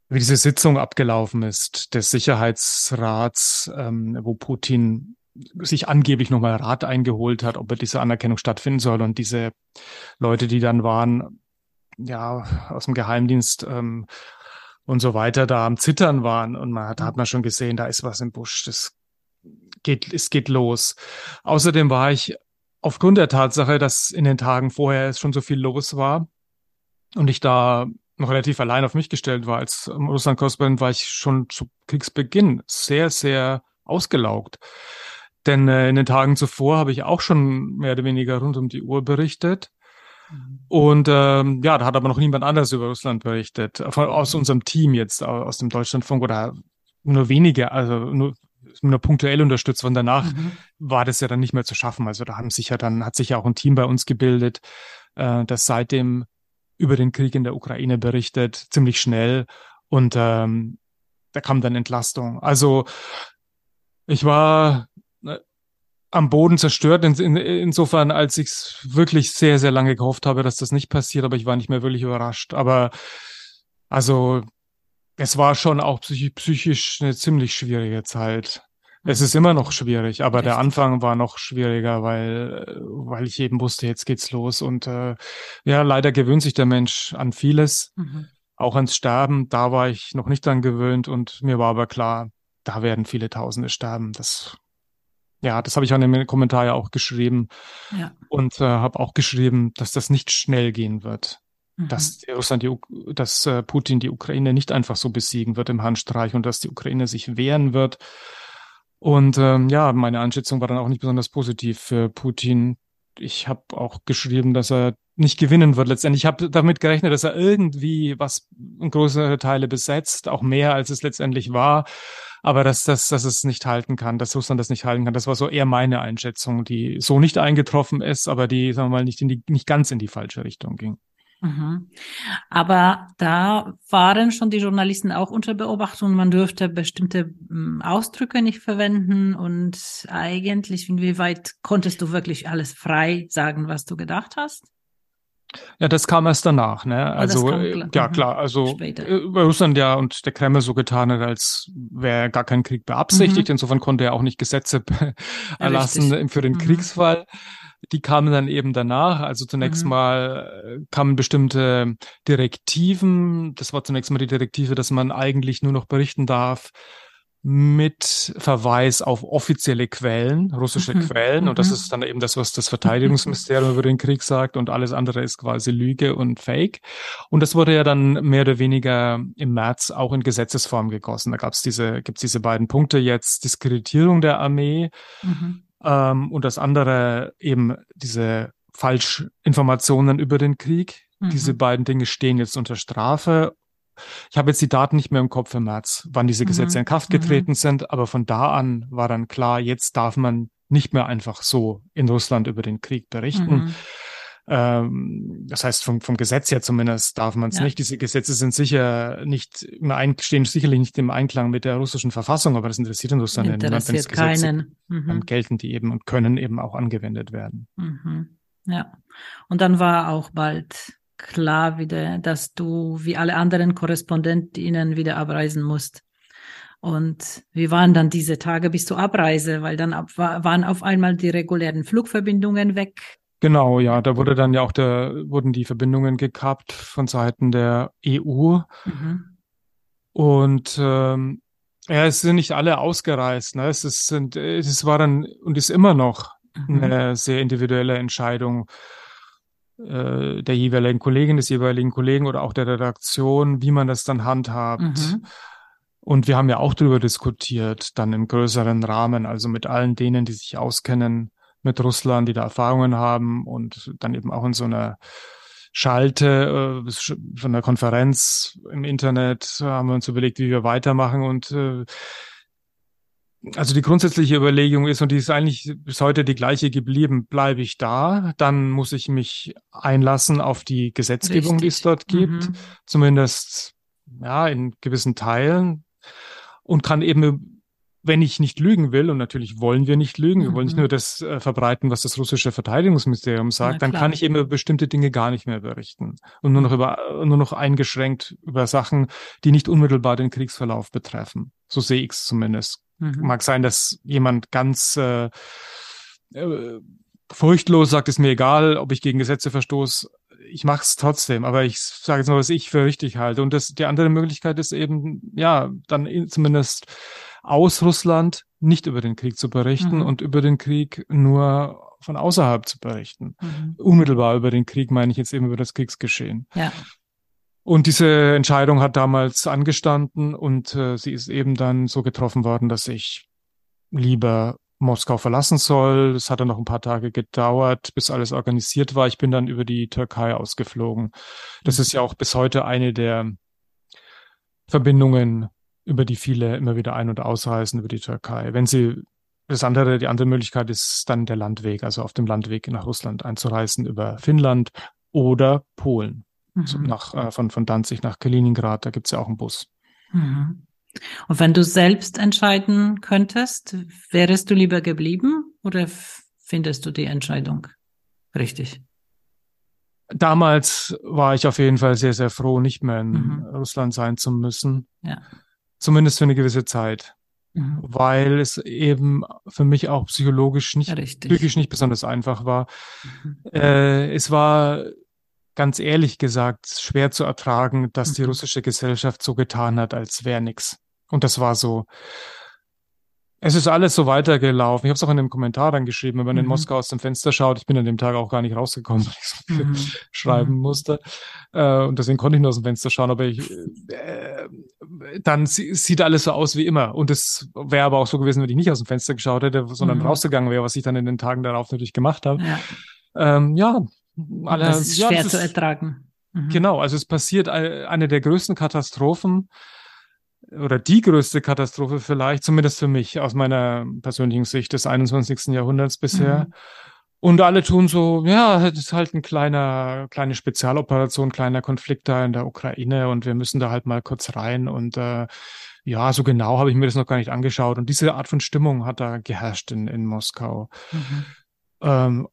wie diese Sitzung abgelaufen ist des Sicherheitsrats, ähm, wo Putin sich angeblich nochmal Rat eingeholt hat, ob er diese Anerkennung stattfinden soll. Und diese Leute, die dann waren, ja, aus dem Geheimdienst ähm, und so weiter, da am Zittern waren. Und man hat, hat man schon gesehen, da ist was im Busch. Das geht, es geht los. Außerdem war ich aufgrund der Tatsache, dass in den Tagen vorher es schon so viel los war und ich da noch relativ allein auf mich gestellt war als Russland-Korrespondent, war ich schon zu Kriegsbeginn sehr, sehr ausgelaugt. Denn äh, in den Tagen zuvor habe ich auch schon mehr oder weniger rund um die Uhr berichtet. Mhm. Und ähm, ja, da hat aber noch niemand anders über Russland berichtet. Aus unserem Team jetzt, aus dem Deutschlandfunk oder nur wenige, also nur, nur punktuell unterstützt. Und danach mhm. war das ja dann nicht mehr zu schaffen. Also da haben sich ja dann, hat sich ja auch ein Team bei uns gebildet, äh, das seitdem über den Krieg in der Ukraine berichtet, ziemlich schnell. Und ähm, da kam dann Entlastung. Also ich war am Boden zerstört. In, in, insofern, als ich es wirklich sehr, sehr lange gehofft habe, dass das nicht passiert, aber ich war nicht mehr wirklich überrascht. Aber also es war schon auch psychisch, eine ziemlich schwierige Zeit. Es ist immer noch schwierig, aber Echt? der Anfang war noch schwieriger, weil, weil ich eben wusste, jetzt geht's los. Und äh, ja, leider gewöhnt sich der Mensch an vieles, mhm. auch ans Sterben. Da war ich noch nicht dran gewöhnt und mir war aber klar, da werden viele Tausende sterben. Das ja, das habe ich in dem Kommentar ja auch geschrieben. Ja. Und äh, habe auch geschrieben, dass das nicht schnell gehen wird. Mhm. Dass Russland die, dass äh, Putin die Ukraine nicht einfach so besiegen wird im Handstreich und dass die Ukraine sich wehren wird. Und ähm, ja, meine Einschätzung war dann auch nicht besonders positiv für Putin. Ich habe auch geschrieben, dass er nicht gewinnen wird letztendlich. Ich habe damit gerechnet, dass er irgendwie was größere Teile besetzt, auch mehr als es letztendlich war aber dass, dass, dass es nicht halten kann, dass Russland das nicht halten kann. Das war so eher meine Einschätzung, die so nicht eingetroffen ist, aber die, sagen wir mal, nicht, in die, nicht ganz in die falsche Richtung ging. Mhm. Aber da waren schon die Journalisten auch unter Beobachtung. Man dürfte bestimmte hm, Ausdrücke nicht verwenden und eigentlich, inwieweit konntest du wirklich alles frei sagen, was du gedacht hast? Ja, das kam erst danach, ne? Oh, also, äh, ja, mhm. klar, also Später. Äh, Russland ja und der Kreml so getan hat, als wäre gar kein Krieg beabsichtigt. Mhm. Insofern konnte er auch nicht Gesetze erlassen ja, für den mhm. Kriegsfall. Die kamen dann eben danach. Also zunächst mhm. mal äh, kamen bestimmte Direktiven. Das war zunächst mal die Direktive, dass man eigentlich nur noch berichten darf, mit Verweis auf offizielle Quellen, russische Mhm. Quellen. Und das Mhm. ist dann eben das, was das Verteidigungsministerium über den Krieg sagt. Und alles andere ist quasi Lüge und Fake. Und das wurde ja dann mehr oder weniger im März auch in Gesetzesform gegossen. Da gab's diese, gibt's diese beiden Punkte jetzt, Diskreditierung der Armee Mhm. ähm, und das andere eben diese Falschinformationen über den Krieg. Mhm. Diese beiden Dinge stehen jetzt unter Strafe. Ich habe jetzt die Daten nicht mehr im Kopf im März, wann diese Mhm. Gesetze in Kraft Mhm. getreten sind, aber von da an war dann klar, jetzt darf man nicht mehr einfach so in Russland über den Krieg berichten. Mhm. Ähm, das heißt, vom, vom Gesetz her zumindest darf man es Ja. nicht. Diese Gesetze sind sicher nicht im Ein stehen sicherlich nicht im Einklang mit der russischen Verfassung, aber das interessiert in Russland ja niemand, Interessiert Gesetze keinen. dann Mhm. gelten die eben und können eben auch angewendet werden. Mhm. Ja. Und dann war auch bald klar wieder, dass du wie alle anderen Korrespondentinnen wieder abreisen musst. Und wie waren dann diese Tage bis zur Abreise? Weil dann ab, wa- waren auf einmal die regulären Flugverbindungen weg. Genau, ja, da wurde dann ja auch der, wurden die Verbindungen gekappt von Seiten der EU Mhm. und ähm, ja, es sind nicht alle ausgereist, ne? Es ist, sind, es war dann und ist immer noch Mhm. eine sehr individuelle Entscheidung äh, der jeweiligen Kollegin, des jeweiligen Kollegen oder auch der Redaktion, wie man das dann handhabt. Mhm. Und wir haben ja auch darüber diskutiert, dann im größeren Rahmen, also mit allen denen, die sich auskennen mit Russland, die da Erfahrungen haben und dann eben auch in so einer Schalte, äh, von der Konferenz im Internet haben wir uns überlegt, wie wir weitermachen und äh, also die grundsätzliche Überlegung ist, und die ist eigentlich bis heute die gleiche geblieben, bleibe ich da, dann muss ich mich einlassen auf die Gesetzgebung, die es Richtig. dort gibt, Mhm. zumindest ja in gewissen Teilen und kann eben, wenn ich nicht lügen will, und natürlich wollen wir nicht lügen, wir wollen nicht Mhm. nur das äh, verbreiten, was das russische Verteidigungsministerium sagt, dann kann ich eben über bestimmte Dinge gar nicht mehr berichten und nur noch über, nur noch eingeschränkt über Sachen, die nicht unmittelbar den Kriegsverlauf betreffen. So sehe ich es zumindest. Mhm. Mag sein, dass jemand ganz äh, äh, furchtlos sagt, ist mir egal, ob ich gegen Gesetze verstoße. Ich mache es trotzdem, aber ich sage jetzt mal, was ich für richtig halte. Und das, die andere Möglichkeit ist eben, ja, dann in, zumindest aus Russland nicht über den Krieg zu berichten Mhm. und über den Krieg nur von außerhalb zu berichten. Mhm. Unmittelbar über den Krieg meine ich jetzt eben über das Kriegsgeschehen. Ja. Und diese Entscheidung hat damals angestanden und äh, sie ist eben dann so getroffen worden, dass ich lieber Moskau verlassen soll. Es hat dann noch ein paar Tage gedauert, bis alles organisiert war. Ich bin dann über die Türkei ausgeflogen. Das ist ja auch bis heute eine der Verbindungen, über die viele immer wieder ein- und ausreisen über die Türkei. Wenn sie das andere, die andere Möglichkeit ist dann der Landweg, also auf dem Landweg nach Russland einzureisen über Finnland oder Polen. So Mhm. nach, äh, von, von Danzig nach Kaliningrad, da gibt's ja auch einen Bus. Mhm. Und wenn du selbst entscheiden könntest, wärest du lieber geblieben oder findest du die Entscheidung richtig? Damals war ich auf jeden Fall sehr, sehr froh, nicht mehr in Mhm. Russland sein zu müssen. Ja. Zumindest für eine gewisse Zeit, Mhm. weil es eben für mich auch psychologisch nicht, Richtig. psychisch nicht besonders einfach war. Mhm. Äh, es war ganz ehrlich gesagt schwer zu ertragen, dass die Mhm. russische Gesellschaft so getan hat, als wäre nix. Und das war so. Es ist alles so weitergelaufen. Ich habe es auch in dem Kommentar dann geschrieben, wenn man in Mhm. Moskau aus dem Fenster schaut. Ich bin an dem Tag auch gar nicht rausgekommen, [LAUGHS] weil ich so viel Mhm. schreiben Mhm. musste. Äh, und deswegen konnte ich nur aus dem Fenster schauen, aber ich, äh, dann sie- sieht alles so aus wie immer. Und es wäre aber auch so gewesen, wenn ich nicht aus dem Fenster geschaut hätte, sondern Mhm. rausgegangen wäre, was ich dann in den Tagen darauf natürlich gemacht habe. Ja. Ähm, ja, alle, das ist ja, schwer das zu ist- ertragen. Mhm. Genau, also es passiert eine der größten Katastrophen oder die größte Katastrophe vielleicht, zumindest für mich aus meiner persönlichen Sicht des 21. Jahrhunderts bisher. Mhm. Und alle tun so, ja, das ist halt ein kleiner, kleine Spezialoperation, kleiner Konflikt da in der Ukraine und wir müssen da halt mal kurz rein und äh, ja, so genau habe ich mir das noch gar nicht angeschaut. Und diese Art von Stimmung hat da geherrscht in, in Moskau. Mhm. Ähm,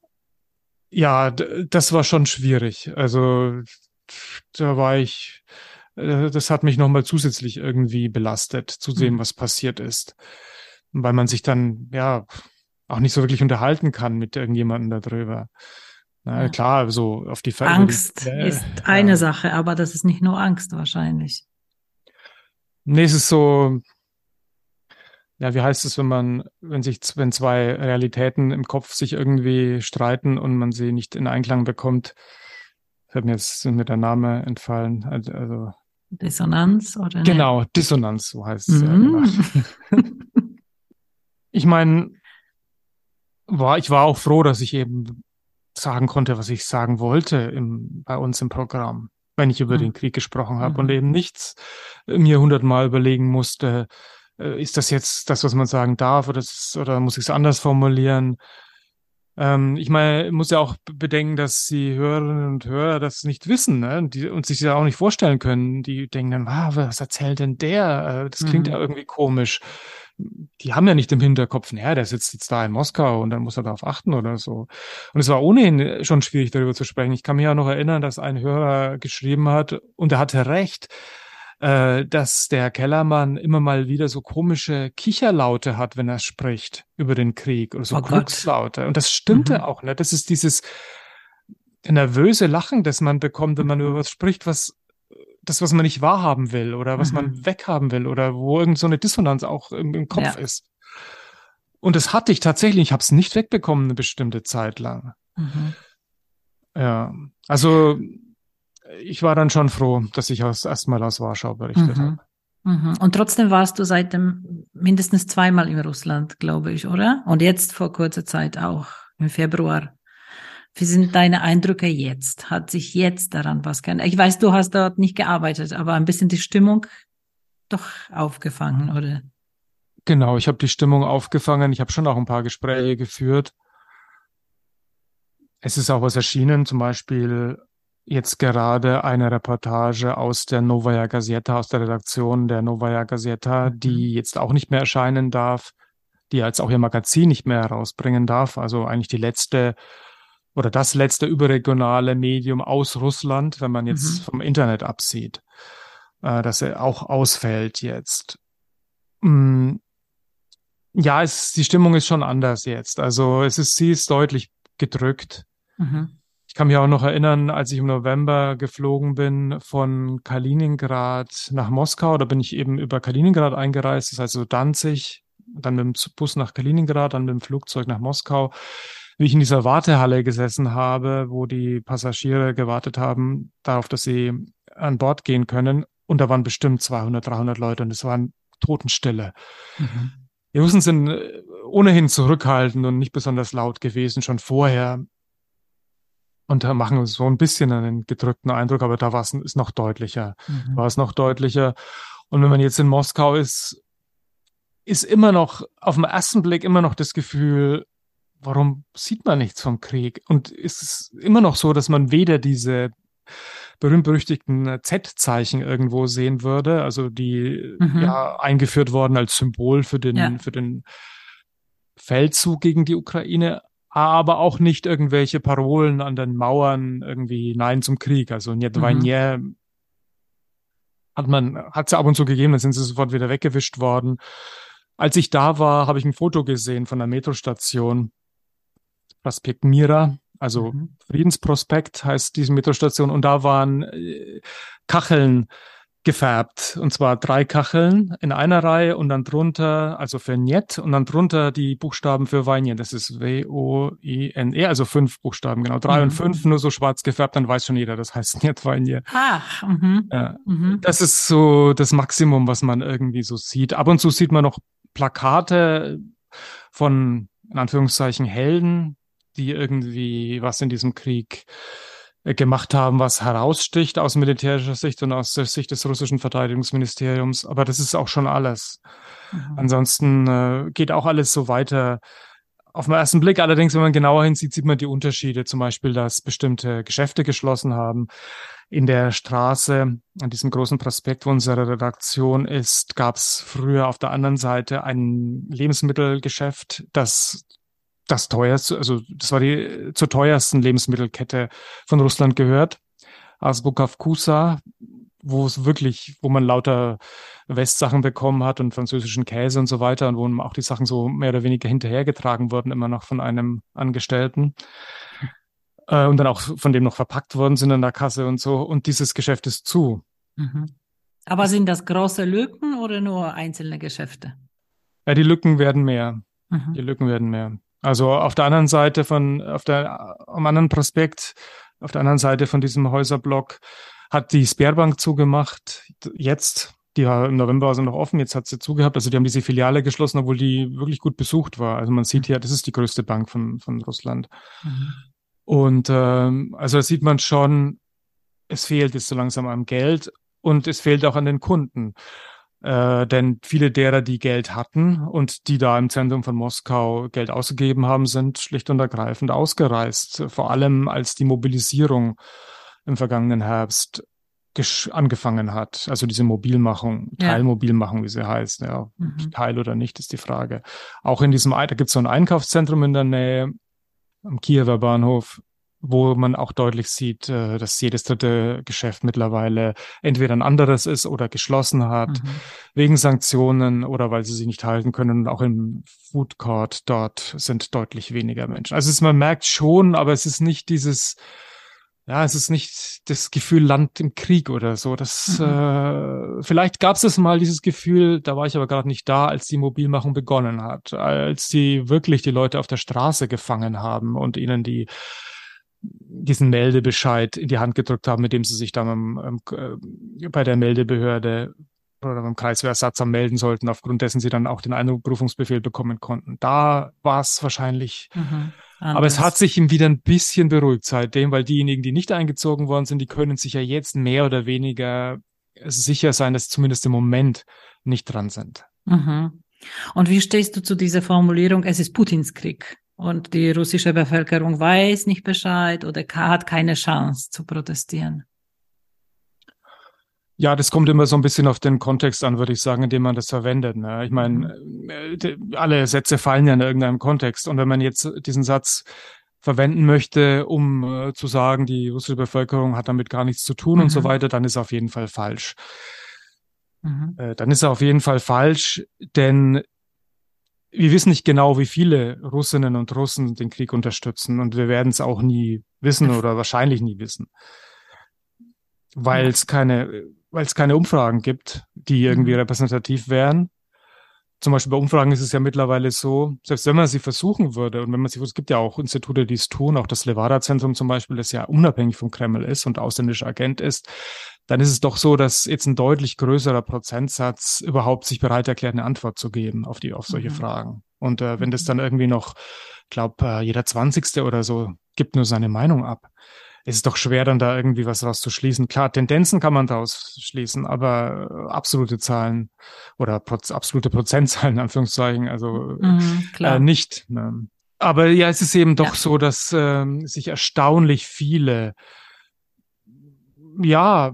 ja, das war schon schwierig. Also da war ich, äh, das hat mich nochmal zusätzlich irgendwie belastet, zu sehen, Mhm. was passiert ist. Weil man sich dann, ja, auch nicht so wirklich unterhalten kann mit irgendjemandem darüber. Na Ja. klar, so auf die Ver- Angst äh, ist eine ja. Sache, aber das ist nicht nur Angst wahrscheinlich. Nee, es ist so, ja, wie heißt es, wenn man, wenn sich, wenn zwei Realitäten im Kopf sich irgendwie streiten und man sie nicht in Einklang bekommt, fällt mir jetzt mir der Name entfallen. Also, also Dissonanz oder? Genau, Dissonanz, so heißt es. Mhm. Ja, genau. [LAUGHS] ich meine, war, ich war auch froh, dass ich eben sagen konnte, was ich sagen wollte im, bei uns im Programm, wenn ich über mhm. den Krieg gesprochen habe mhm. und eben nichts mir hundertmal überlegen musste, ist das jetzt das, was man sagen darf oder, das, oder muss ich es anders formulieren? Ähm, ich meine, muss ja auch bedenken, dass die Hörerinnen und Hörer das nicht wissen ne? und, die, und sich ja auch nicht vorstellen können. Die denken dann, ah, was erzählt denn der? Äh, das klingt mhm. ja irgendwie komisch. Die haben ja nicht im Hinterkopf, naja, der sitzt jetzt da in Moskau und dann muss er darauf achten oder so. Und es war ohnehin schon schwierig, darüber zu sprechen. Ich kann mich ja noch erinnern, dass ein Hörer geschrieben hat und er hatte recht äh, dass der Kellermann immer mal wieder so komische Kicherlaute hat, wenn er spricht über den Krieg oder so oh Glückslaute. Und das stimmte mhm. auch, ne? Das ist dieses nervöse Lachen, das man bekommt, wenn man über was spricht, was das, was man nicht wahrhaben will oder was mhm. man weghaben will oder wo irgend so eine Dissonanz auch im, im Kopf ja. ist. Und das hatte ich tatsächlich, ich habe es nicht wegbekommen eine bestimmte Zeit lang. Mhm. Ja, also ich war dann schon froh, dass ich aus, erstmal aus Warschau berichtet mhm. habe. Mhm. Und trotzdem warst du seitdem mindestens zweimal in Russland, glaube ich, oder? Und jetzt vor kurzer Zeit auch, im Februar. Wie sind deine Eindrücke jetzt? Hat sich jetzt daran was geändert? Ich weiß, du hast dort nicht gearbeitet, aber ein bisschen die Stimmung doch aufgefangen, oder? Genau, ich habe die Stimmung aufgefangen. Ich habe schon auch ein paar Gespräche geführt. Es ist auch was erschienen, zum Beispiel jetzt gerade eine Reportage aus der Novaya Gazeta, aus der Redaktion der Novaya Gazeta, mhm. die jetzt auch nicht mehr erscheinen darf, die jetzt auch ihr Magazin nicht mehr herausbringen darf. Also eigentlich die letzte oder das letzte überregionale Medium aus Russland, wenn man jetzt mhm. vom Internet absieht, äh, dass er auch ausfällt jetzt. Mm, ja, es, die Stimmung ist schon anders jetzt. Also es ist, sie ist deutlich gedrückt. Mhm. Ich kann mich auch noch erinnern, als ich im November geflogen bin von Kaliningrad nach Moskau, da bin ich eben über Kaliningrad eingereist, das heißt so Danzig, dann mit dem Bus nach Kaliningrad, dann mit dem Flugzeug nach Moskau. Wie ich in dieser Wartehalle gesessen habe, wo die Passagiere gewartet haben darauf, dass sie an Bord gehen können. Und da waren bestimmt 200, 300 Leute und es waren Totenstille. Mhm. Die Russen sind äh, ohnehin zurückhaltend und nicht besonders laut gewesen, schon vorher und machen so ein bisschen einen gedrückten Eindruck, aber da war es ist noch deutlicher. Mhm. War es noch deutlicher. Und wenn man jetzt in Moskau ist, ist immer noch auf den ersten Blick immer noch das Gefühl, warum sieht man nichts vom Krieg? Und ist es immer noch so, dass man weder diese berühmt-berüchtigten Z-Zeichen irgendwo sehen würde, also die mhm. ja eingeführt worden als Symbol für den, ja. für den Feldzug gegen die Ukraine, aber auch nicht irgendwelche Parolen an den Mauern irgendwie Nein zum Krieg. Also Niet mhm. hat man, hat sie ab und zu gegeben, dann sind sie sofort wieder weggewischt worden. Als ich da war, habe ich ein Foto gesehen von der Metrostation Prospekt Mira, also mhm. Friedensprospekt heißt diese Metrostation und da waren äh, Kacheln gefärbt. Und zwar drei Kacheln in einer Reihe und dann drunter, also für Njet und dann drunter die Buchstaben für Weinje. Das ist W-O-I-N-E, also fünf Buchstaben, genau. Drei mhm. und fünf nur so schwarz gefärbt, dann weiß schon jeder, das heißt Njet Weinje. Ach, mhm. Ja. Mhm. Das ist so das Maximum, was man irgendwie so sieht. Ab und zu sieht man noch Plakate von, in Anführungszeichen, Helden, die irgendwie was in diesem Krieg gemacht haben, was heraussticht aus militärischer Sicht und aus der Sicht des russischen Verteidigungsministeriums. Aber das ist auch schon alles. Mhm. Ansonsten äh, geht auch alles so weiter. Auf den ersten Blick allerdings, wenn man genauer hinsieht, sieht man die Unterschiede. Zum Beispiel, dass bestimmte Geschäfte geschlossen haben. In der Straße, an diesem großen Prospekt, wo unsere Redaktion ist, gab es früher auf der anderen Seite ein Lebensmittelgeschäft, das das teuerste, also das war die zur teuersten Lebensmittelkette von Russland gehört. Asbukavkusa, wo es wirklich, wo man lauter Westsachen bekommen hat und französischen Käse und so weiter und wo auch die Sachen so mehr oder weniger hinterhergetragen wurden, immer noch von einem Angestellten. Äh, und dann auch von dem noch verpackt worden sind an der Kasse und so. Und dieses Geschäft ist zu. Mhm. Aber sind das große Lücken oder nur einzelne Geschäfte? Ja, die Lücken werden mehr. Mhm. Die Lücken werden mehr. Also auf der anderen Seite von, auf der, am anderen Prospekt, auf der anderen Seite von diesem Häuserblock hat die Sperrbank zugemacht. Jetzt, die war im November also noch offen, jetzt hat sie zugehabt. Also die haben diese Filiale geschlossen, obwohl die wirklich gut besucht war. Also man sieht hier, das ist die größte Bank von, von Russland. Mhm. Und ähm, also da sieht man schon, es fehlt jetzt so langsam am Geld und es fehlt auch an den Kunden. Äh, denn viele derer, die Geld hatten und die da im Zentrum von Moskau Geld ausgegeben haben, sind schlicht und ergreifend ausgereist. Vor allem als die Mobilisierung im vergangenen Herbst angefangen hat. Also diese Mobilmachung, ja. Teilmobilmachung, wie sie heißt. Ja, mhm. Teil oder nicht, ist die Frage. Auch in diesem, da gibt es so ein Einkaufszentrum in der Nähe am Kiewer Bahnhof, wo man auch deutlich sieht, äh, dass jedes dritte Geschäft mittlerweile entweder ein anderes ist oder geschlossen hat, mhm. wegen Sanktionen oder weil sie sich nicht halten können. Und auch im Food Court dort sind deutlich weniger Menschen. Also es, man merkt schon, aber es ist nicht dieses, ja, es ist nicht das Gefühl Land im Krieg oder so. Das mhm. äh, vielleicht gab es mal dieses Gefühl, da war ich aber gerade nicht da, als die Mobilmachung begonnen hat, als sie wirklich die Leute auf der Straße gefangen haben und ihnen die diesen Meldebescheid in die Hand gedrückt haben, mit dem sie sich dann am, äh, bei der Meldebehörde oder beim Kreiswehrersatzamt melden sollten, aufgrund dessen sie dann auch den Einberufungsbefehl bekommen konnten. Da war es wahrscheinlich. Mhm, aber es hat sich ihm wieder ein bisschen beruhigt seitdem, weil diejenigen, die nicht eingezogen worden sind, die können sich ja jetzt mehr oder weniger sicher sein, dass zumindest im Moment nicht dran sind. Mhm. Und wie stehst du zu dieser Formulierung, es ist Putins Krieg? Und die russische Bevölkerung weiß nicht Bescheid oder hat keine Chance zu protestieren. Ja, das kommt immer so ein bisschen auf den Kontext an, würde ich sagen, in dem man das verwendet. Ne? Ich meine, mhm. alle Sätze fallen ja in irgendeinem Kontext. Und wenn man jetzt diesen Satz verwenden möchte, um äh, zu sagen, die russische Bevölkerung hat damit gar nichts zu tun mhm. und so mhm. weiter, dann ist er auf jeden Fall falsch. Mhm. Äh, dann ist er auf jeden Fall falsch, denn wir wissen nicht genau, wie viele Russinnen und Russen den Krieg unterstützen und wir werden es auch nie wissen oder wahrscheinlich nie wissen, weil es keine, weil es keine Umfragen gibt, die irgendwie mhm. repräsentativ wären. Zum Beispiel bei Umfragen ist es ja mittlerweile so, selbst wenn man sie versuchen würde und wenn man sie, es gibt ja auch Institute, die es tun, auch das Levada-Zentrum zum Beispiel, das ja unabhängig vom Kreml ist und ausländischer Agent ist, dann ist es doch so, dass jetzt ein deutlich größerer Prozentsatz überhaupt sich bereit erklärt, eine Antwort zu geben auf die, auf solche mhm. Fragen. Und äh, wenn das mhm. dann irgendwie noch, glaube äh, jeder Zwanzigste oder so gibt nur seine Meinung ab, ist es doch schwer, dann da irgendwie was rauszuschließen. Klar, Tendenzen kann man daraus schließen, aber äh, absolute Zahlen oder proz absolute Prozentzahlen, in Anführungszeichen, also mhm, äh, nicht. Ne? Aber ja, es ist eben doch ja. so, dass äh, sich erstaunlich viele ja,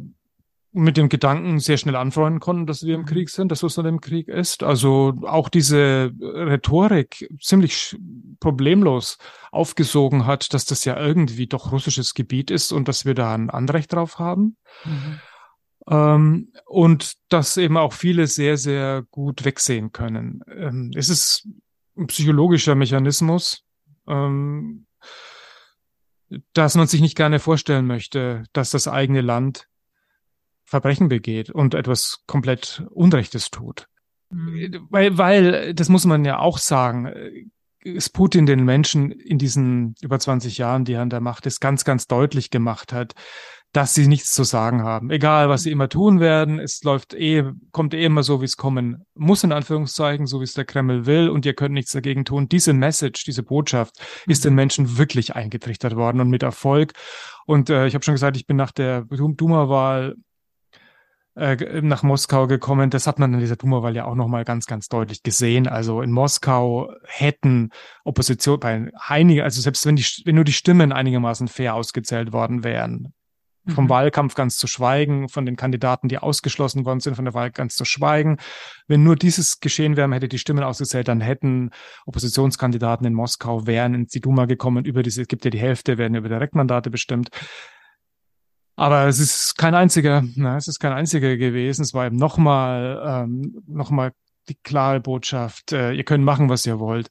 mit dem Gedanken sehr schnell anfreunden konnten, dass wir im mhm. Krieg sind, dass Russland im Krieg ist. Also auch diese Rhetorik ziemlich problemlos aufgesogen hat, dass das ja irgendwie doch russisches Gebiet ist und dass wir da ein Anrecht drauf haben. Mhm. Ähm, und dass eben auch viele sehr, sehr gut wegsehen können. Ähm, es ist ein psychologischer Mechanismus. Ähm, dass man sich nicht gerne vorstellen möchte, dass das eigene Land Verbrechen begeht und etwas komplett Unrechtes tut. Mhm. Weil, weil, das muss man ja auch sagen, ist Putin den Menschen in diesen über 20 Jahren, die er an der Macht ist, ganz, ganz deutlich gemacht hat, dass sie nichts zu sagen haben. Egal, was sie immer tun werden, es läuft eh, kommt eh immer so, wie es kommen muss, in Anführungszeichen, so wie es der Kreml will, und ihr könnt nichts dagegen tun. Diese Message, diese Botschaft ist den mhm. Menschen wirklich eingetrichtert worden und mit Erfolg. Und äh, ich habe schon gesagt, ich bin nach der Duma-Wahl äh, nach Moskau gekommen. Das hat man in dieser Duma-Wahl ja auch nochmal ganz, ganz deutlich gesehen. Also in Moskau hätten Opposition bei einigen, also selbst wenn die, wenn nur die Stimmen einigermaßen fair ausgezählt worden wären, vom mhm. Wahlkampf ganz zu schweigen, von den Kandidaten, die ausgeschlossen worden sind, von der Wahl ganz zu schweigen. Wenn nur dieses geschehen wäre, hätte die Stimmen ausgezählt, dann hätten Oppositionskandidaten in Moskau wären ins die Duma gekommen, über diese, es gibt ja die Hälfte, werden über Direktmandate bestimmt. Aber es ist kein einziger, na, es ist kein einziger gewesen. Es war eben nochmal, ähm, nochmal die klare Botschaft, äh, ihr könnt machen, was ihr wollt.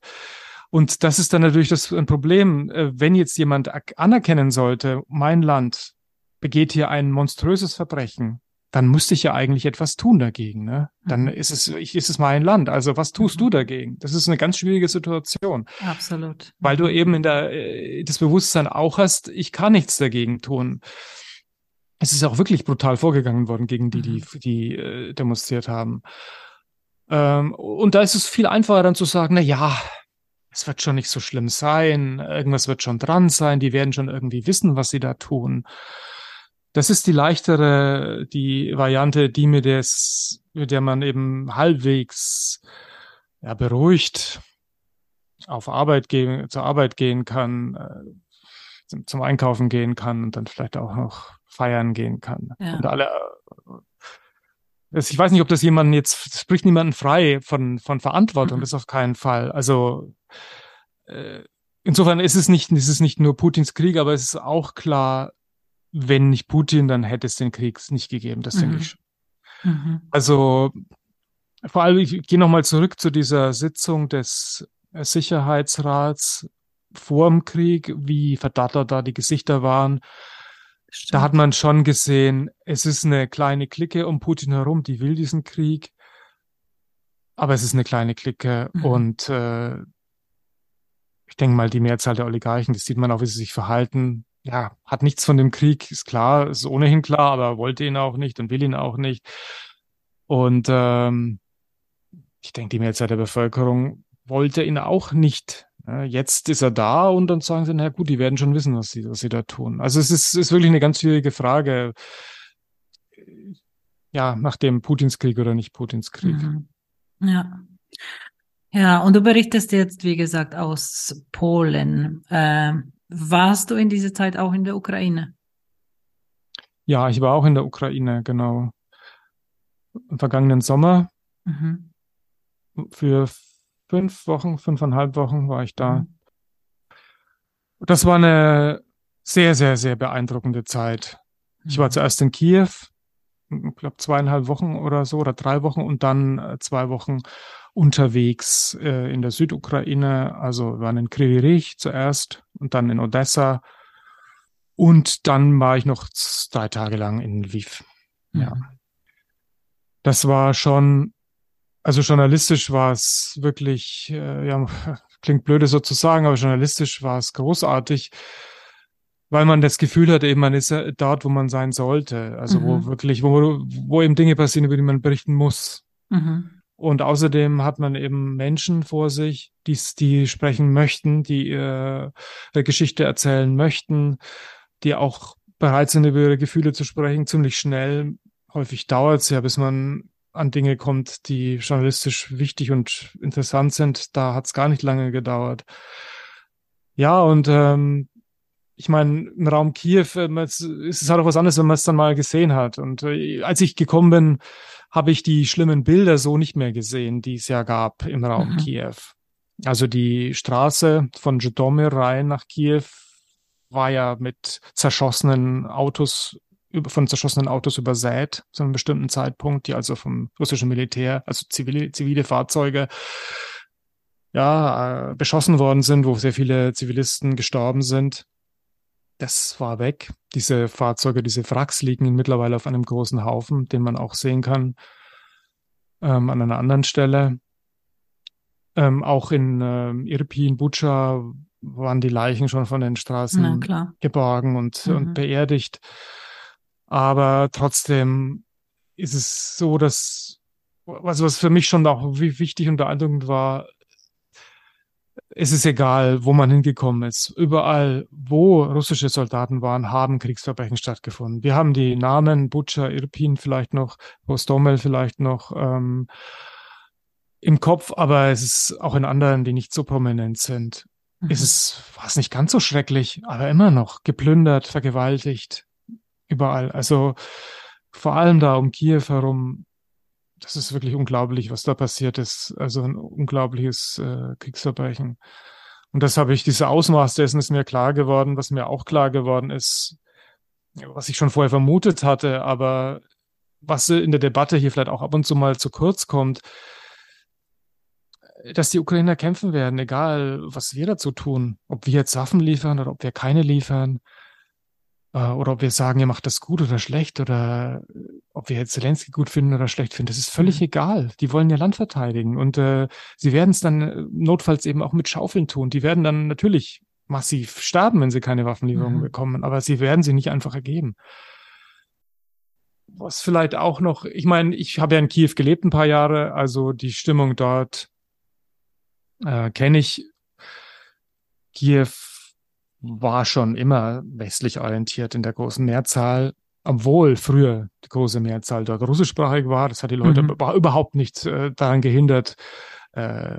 Und das ist dann natürlich das ein Problem, äh, wenn jetzt jemand anerkennen sollte, mein Land begeht hier ein monströses Verbrechen, dann müsste ich ja eigentlich etwas tun dagegen. Ne? Dann Mhm. ist es, ich, ist es mein Land. Also was tust Mhm. du dagegen? Das ist eine ganz schwierige Situation, Absolut. weil du eben in der äh, das Bewusstsein auch hast, ich kann nichts dagegen tun. Es ist auch wirklich brutal vorgegangen worden gegen die, die, die äh, demonstriert haben. Ähm, und da ist es viel einfacher dann zu sagen, na ja, es wird schon nicht so schlimm sein, irgendwas wird schon dran sein, die werden schon irgendwie wissen, was sie da tun. Das ist die leichtere, die Variante, die mit, des, mit der man eben halbwegs ja, beruhigt auf Arbeit gehen, zur Arbeit gehen kann, äh, zum, zum Einkaufen gehen kann und dann vielleicht auch noch feiern gehen kann. Ja. Und alle, äh, ich weiß nicht, ob das jemanden jetzt, spricht niemanden frei von, von Verantwortung, Mhm. das auf keinen Fall. Also äh, insofern ist es nicht, ist es nicht nur Putins Krieg, aber es ist auch klar, wenn nicht Putin, dann hätte es den Krieg nicht gegeben. Das denke Mhm. ich schon. Mhm. Also vor allem, ich gehe nochmal zurück zu dieser Sitzung des Sicherheitsrats vor dem Krieg, wie verdattert da die Gesichter waren. Da hat man schon gesehen, es ist eine kleine Clique um Putin herum, die will diesen Krieg, aber es ist eine kleine Clique Mhm. und äh, ich denke mal, die Mehrzahl der Oligarchen, das sieht man auch, wie sie sich verhalten, ja, hat nichts von dem Krieg, ist klar, ist ohnehin klar, aber wollte ihn auch nicht und will ihn auch nicht. Und ähm, ich denke, die Mehrzahl der Bevölkerung wollte ihn auch nicht. Jetzt ist er da und dann sagen sie, na gut, die werden schon wissen, was sie, was sie da tun. Also es ist, ist wirklich eine ganz schwierige Frage. Ja, nach dem Putins Krieg oder nicht Putins Krieg. Mhm. Ja. Ja, und du berichtest jetzt, wie gesagt, aus Polen. Ähm, warst du in dieser Zeit auch in der Ukraine? Ja, ich war auch in der Ukraine, genau. Im vergangenen Sommer Mhm. für fünf Wochen, fünfeinhalb Wochen war ich da. Mhm. Das war eine sehr, sehr, sehr beeindruckende Zeit. Ich war Mhm. zuerst in Kiew, ich glaube zweieinhalb Wochen oder so oder drei Wochen und dann äh, zwei Wochen unterwegs äh, in der Südukraine. Also wir waren in Kryvyi Rih zuerst und dann in Odessa und dann war ich noch drei Tage lang in Lviv. Ja. Mhm. Das war schon, also journalistisch war es wirklich, äh, ja, [LAUGHS] klingt blöde so zu sagen, aber journalistisch war es großartig, weil man das Gefühl hat, eben man ist ja dort, wo man sein sollte. Also wo Mhm. wirklich, wo, wo eben Dinge passieren, über die man berichten muss. Mhm. Und außerdem hat man eben Menschen vor sich, die, die sprechen möchten, die ihre Geschichte erzählen möchten, die auch bereit sind, über ihre Gefühle zu sprechen, ziemlich schnell. Häufig dauert es ja, bis man an Dinge kommt, die journalistisch wichtig und interessant sind. Da hat es gar nicht lange gedauert. Ja, und ähm, ich meine, im Raum Kiew es ist es halt auch was anderes, wenn man es dann mal gesehen hat. Und äh, als ich gekommen bin, habe ich die schlimmen Bilder so nicht mehr gesehen, die es ja gab im Raum Mhm. Kiew. Also die Straße von Zhytomyr rein nach Kiew war ja mit zerschossenen Autos, von zerschossenen Autos übersät zu einem bestimmten Zeitpunkt, die also vom russischen Militär, also zivile, zivile Fahrzeuge, ja, äh, beschossen worden sind, wo sehr viele Zivilisten gestorben sind. Das war weg. Diese Fahrzeuge, diese Wracks liegen mittlerweile auf einem großen Haufen, den man auch sehen kann ähm, an einer anderen Stelle. Ähm, auch in ähm, Irpin, Bucha waren die Leichen schon von den Straßen geborgen und, Mhm. und beerdigt. Aber trotzdem ist es so, dass, also was für mich schon auch wi- wichtig und beeindruckend war, es ist egal, wo man hingekommen ist. Überall, wo russische Soldaten waren, haben Kriegsverbrechen stattgefunden. Wir haben die Namen Bucha, Irpin vielleicht noch, Hostomel vielleicht noch ähm, im Kopf, aber es ist auch in anderen, die nicht so prominent sind Mhm. ist es, war es nicht ganz so schrecklich, aber immer noch geplündert, vergewaltigt, überall. Also vor allem da um Kiew herum, das ist wirklich unglaublich, was da passiert ist. Also ein unglaubliches äh, Kriegsverbrechen. Und das habe ich, diese Ausmaß dessen ist mir klar geworden, was mir auch klar geworden ist, was ich schon vorher vermutet hatte, aber was in der Debatte hier vielleicht auch ab und zu mal zu kurz kommt, dass die Ukrainer kämpfen werden, egal was wir dazu tun, ob wir jetzt Waffen liefern oder ob wir keine liefern. Äh, oder ob wir sagen, ihr macht das gut oder schlecht oder äh, ob wir jetzt Zelensky gut finden oder schlecht finden, das ist völlig mhm. egal. Die wollen ihr Land verteidigen und äh, sie werden es dann äh, notfalls eben auch mit Schaufeln tun. Die werden dann natürlich massiv sterben, wenn sie keine Waffenlieferungen mhm. bekommen, aber sie werden sie nicht einfach ergeben. Was vielleicht auch noch, ich meine, ich habe ja in Kiew gelebt ein paar Jahre, also die Stimmung dort äh, kenne ich. Kiew war schon immer westlich orientiert in der großen Mehrzahl, obwohl früher die große Mehrzahl dort russischsprachig war. Das hat die Leute mhm. überhaupt nicht äh, daran gehindert, äh,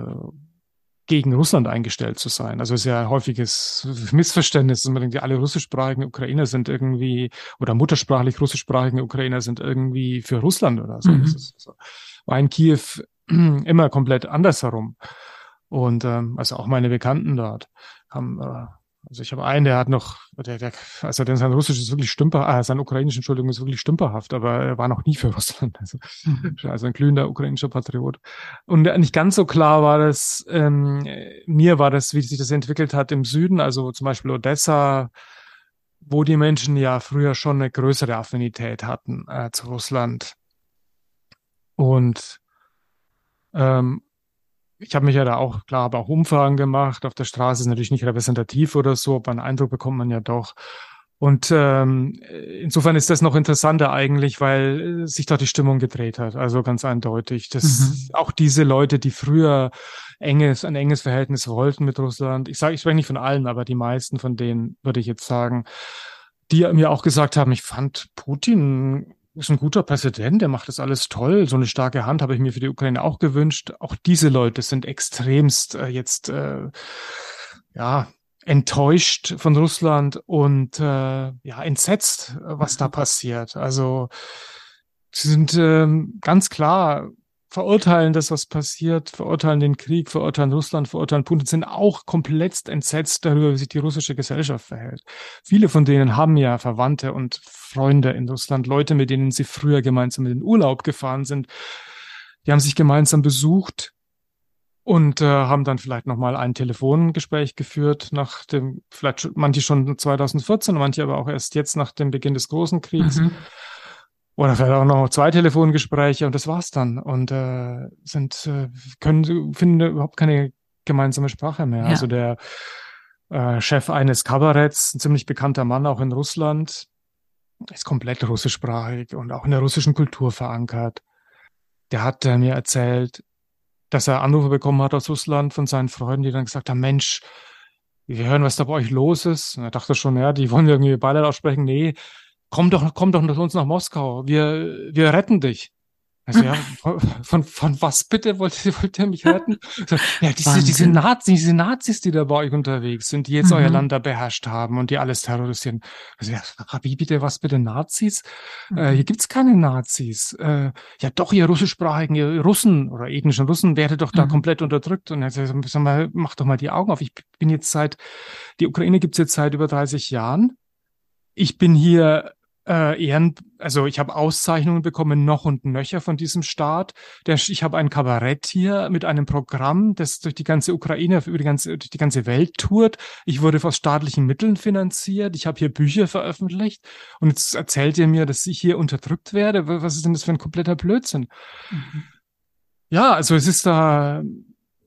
gegen Russland eingestellt zu sein. Also es ist ja ein häufiges Missverständnis, dass man denkt, alle russischsprachigen Ukrainer sind irgendwie oder muttersprachlich russischsprachigen Ukrainer sind irgendwie für Russland oder so. Mhm. Das ist so. War in Kiew immer komplett andersherum. Und ähm, also auch meine Bekannten dort haben äh, also ich habe einen, der hat noch, der, der, also denn sein Russisch ist wirklich stümper, äh, sein Ukrainisch, Entschuldigung, ist wirklich stümperhaft, aber er war noch nie für [LAUGHS] Russland. Also, mhm. also ein glühender ukrainischer Patriot. Und nicht ganz so klar war das, ähm, mir war das, wie sich das entwickelt hat im Süden, also zum Beispiel Odessa, wo die Menschen ja früher schon eine größere Affinität hatten äh, zu Russland. Und ähm, ich habe mich ja da auch, klar, aber auch Umfragen gemacht. Auf der Straße ist natürlich nicht repräsentativ oder so, aber einen Eindruck bekommt man ja doch. Und ähm, insofern ist das noch interessanter eigentlich, weil sich dort die Stimmung gedreht hat. Also ganz eindeutig. dass mhm. auch diese Leute, die früher enges, ein enges Verhältnis wollten mit Russland, ich sage, ich spreche nicht von allen, aber die meisten von denen würde ich jetzt sagen, die mir auch gesagt haben, ich fand Putin ist ein guter Präsident, der macht das alles toll. So eine starke Hand habe ich mir für die Ukraine auch gewünscht. Auch diese Leute sind extremst äh, jetzt äh, ja enttäuscht von Russland und äh, ja entsetzt, was da mhm. passiert. Also sie sind äh, ganz klar verurteilen das, was passiert, verurteilen den Krieg, verurteilen Russland, verurteilen Putin, sind auch komplett entsetzt darüber, wie sich die russische Gesellschaft verhält. Viele von denen haben ja Verwandte und Freunde in Russland, Leute, mit denen sie früher gemeinsam in den Urlaub gefahren sind. Die haben sich gemeinsam besucht und äh, haben dann vielleicht nochmal ein Telefongespräch geführt, nach dem, vielleicht manche schon 2014, manche aber auch erst jetzt nach dem Beginn des großen Kriegs. Mhm oder vielleicht auch noch zwei Telefongespräche und das war's dann. Und äh, sind, äh, können, finden überhaupt keine gemeinsame Sprache mehr. Ja. Also der äh, Chef eines Kabaretts, ein ziemlich bekannter Mann auch in Russland, ist komplett russischsprachig und auch in der russischen Kultur verankert. Der hat äh, mir erzählt, dass er Anrufe bekommen hat aus Russland von seinen Freunden, die dann gesagt haben, Mensch, wir hören, was da bei euch los ist. Und er dachte schon, ja, die wollen irgendwie beide aussprechen. Nee, komm doch, komm doch zu uns nach Moskau. Wir, wir retten dich. Also ja, [CLEARS THROAT] von, von, was bitte wollt ihr, [LAUGHS] wollt ihr mich retten? ja, diese, diese Nazis, diese Nazis, die da bei euch unterwegs sind, die jetzt mhm. euer Land da beherrscht haben und die alles terrorisieren. Also ja, wie bitte, was bitte Nazis? Äh, mhm. Äh, hier gibt's keine Nazis. Äh, ja doch, ihr russischsprachigen, ihr Russen oder ethnischen Russen werdet doch da mhm. komplett unterdrückt. Und jetzt sag mal, mach doch mal die Augen auf. Ich bin jetzt seit, die Ukraine gibt's jetzt seit über 30 Jahren. Ich bin hier äh, Ehren, also ich habe Auszeichnungen bekommen noch und nöcher von diesem Staat. Der, ich habe ein Kabarett hier mit einem Programm, das durch die ganze Ukraine, über die ganze, durch die ganze Welt tourt. Ich wurde aus staatlichen Mitteln finanziert. Ich habe hier Bücher veröffentlicht. Und jetzt erzählt ihr mir, dass ich hier unterdrückt werde. Was ist denn das für ein kompletter Blödsinn? Mhm. Ja, also es ist da,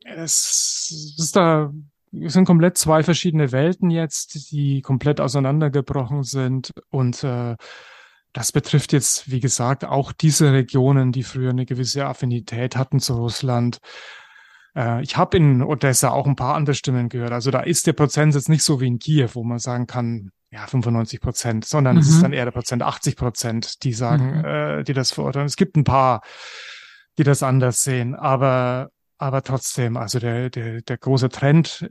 es, es ist da es sind komplett zwei verschiedene Welten jetzt, die komplett auseinandergebrochen sind. Und äh, das betrifft jetzt, wie gesagt, auch diese Regionen, die früher eine gewisse Affinität hatten zu Russland. Äh, ich habe in Odessa auch ein paar andere Stimmen gehört. Also da ist der Prozentsatz nicht so wie in Kiew, wo man sagen kann, ja, 95 Prozent, sondern mhm. es ist mhm. dann eher der Prozent 80 Prozent, die sagen, mhm. äh, die das verurteilen. Es gibt ein paar, die das anders sehen, aber aber trotzdem, also der, der, der große Trend,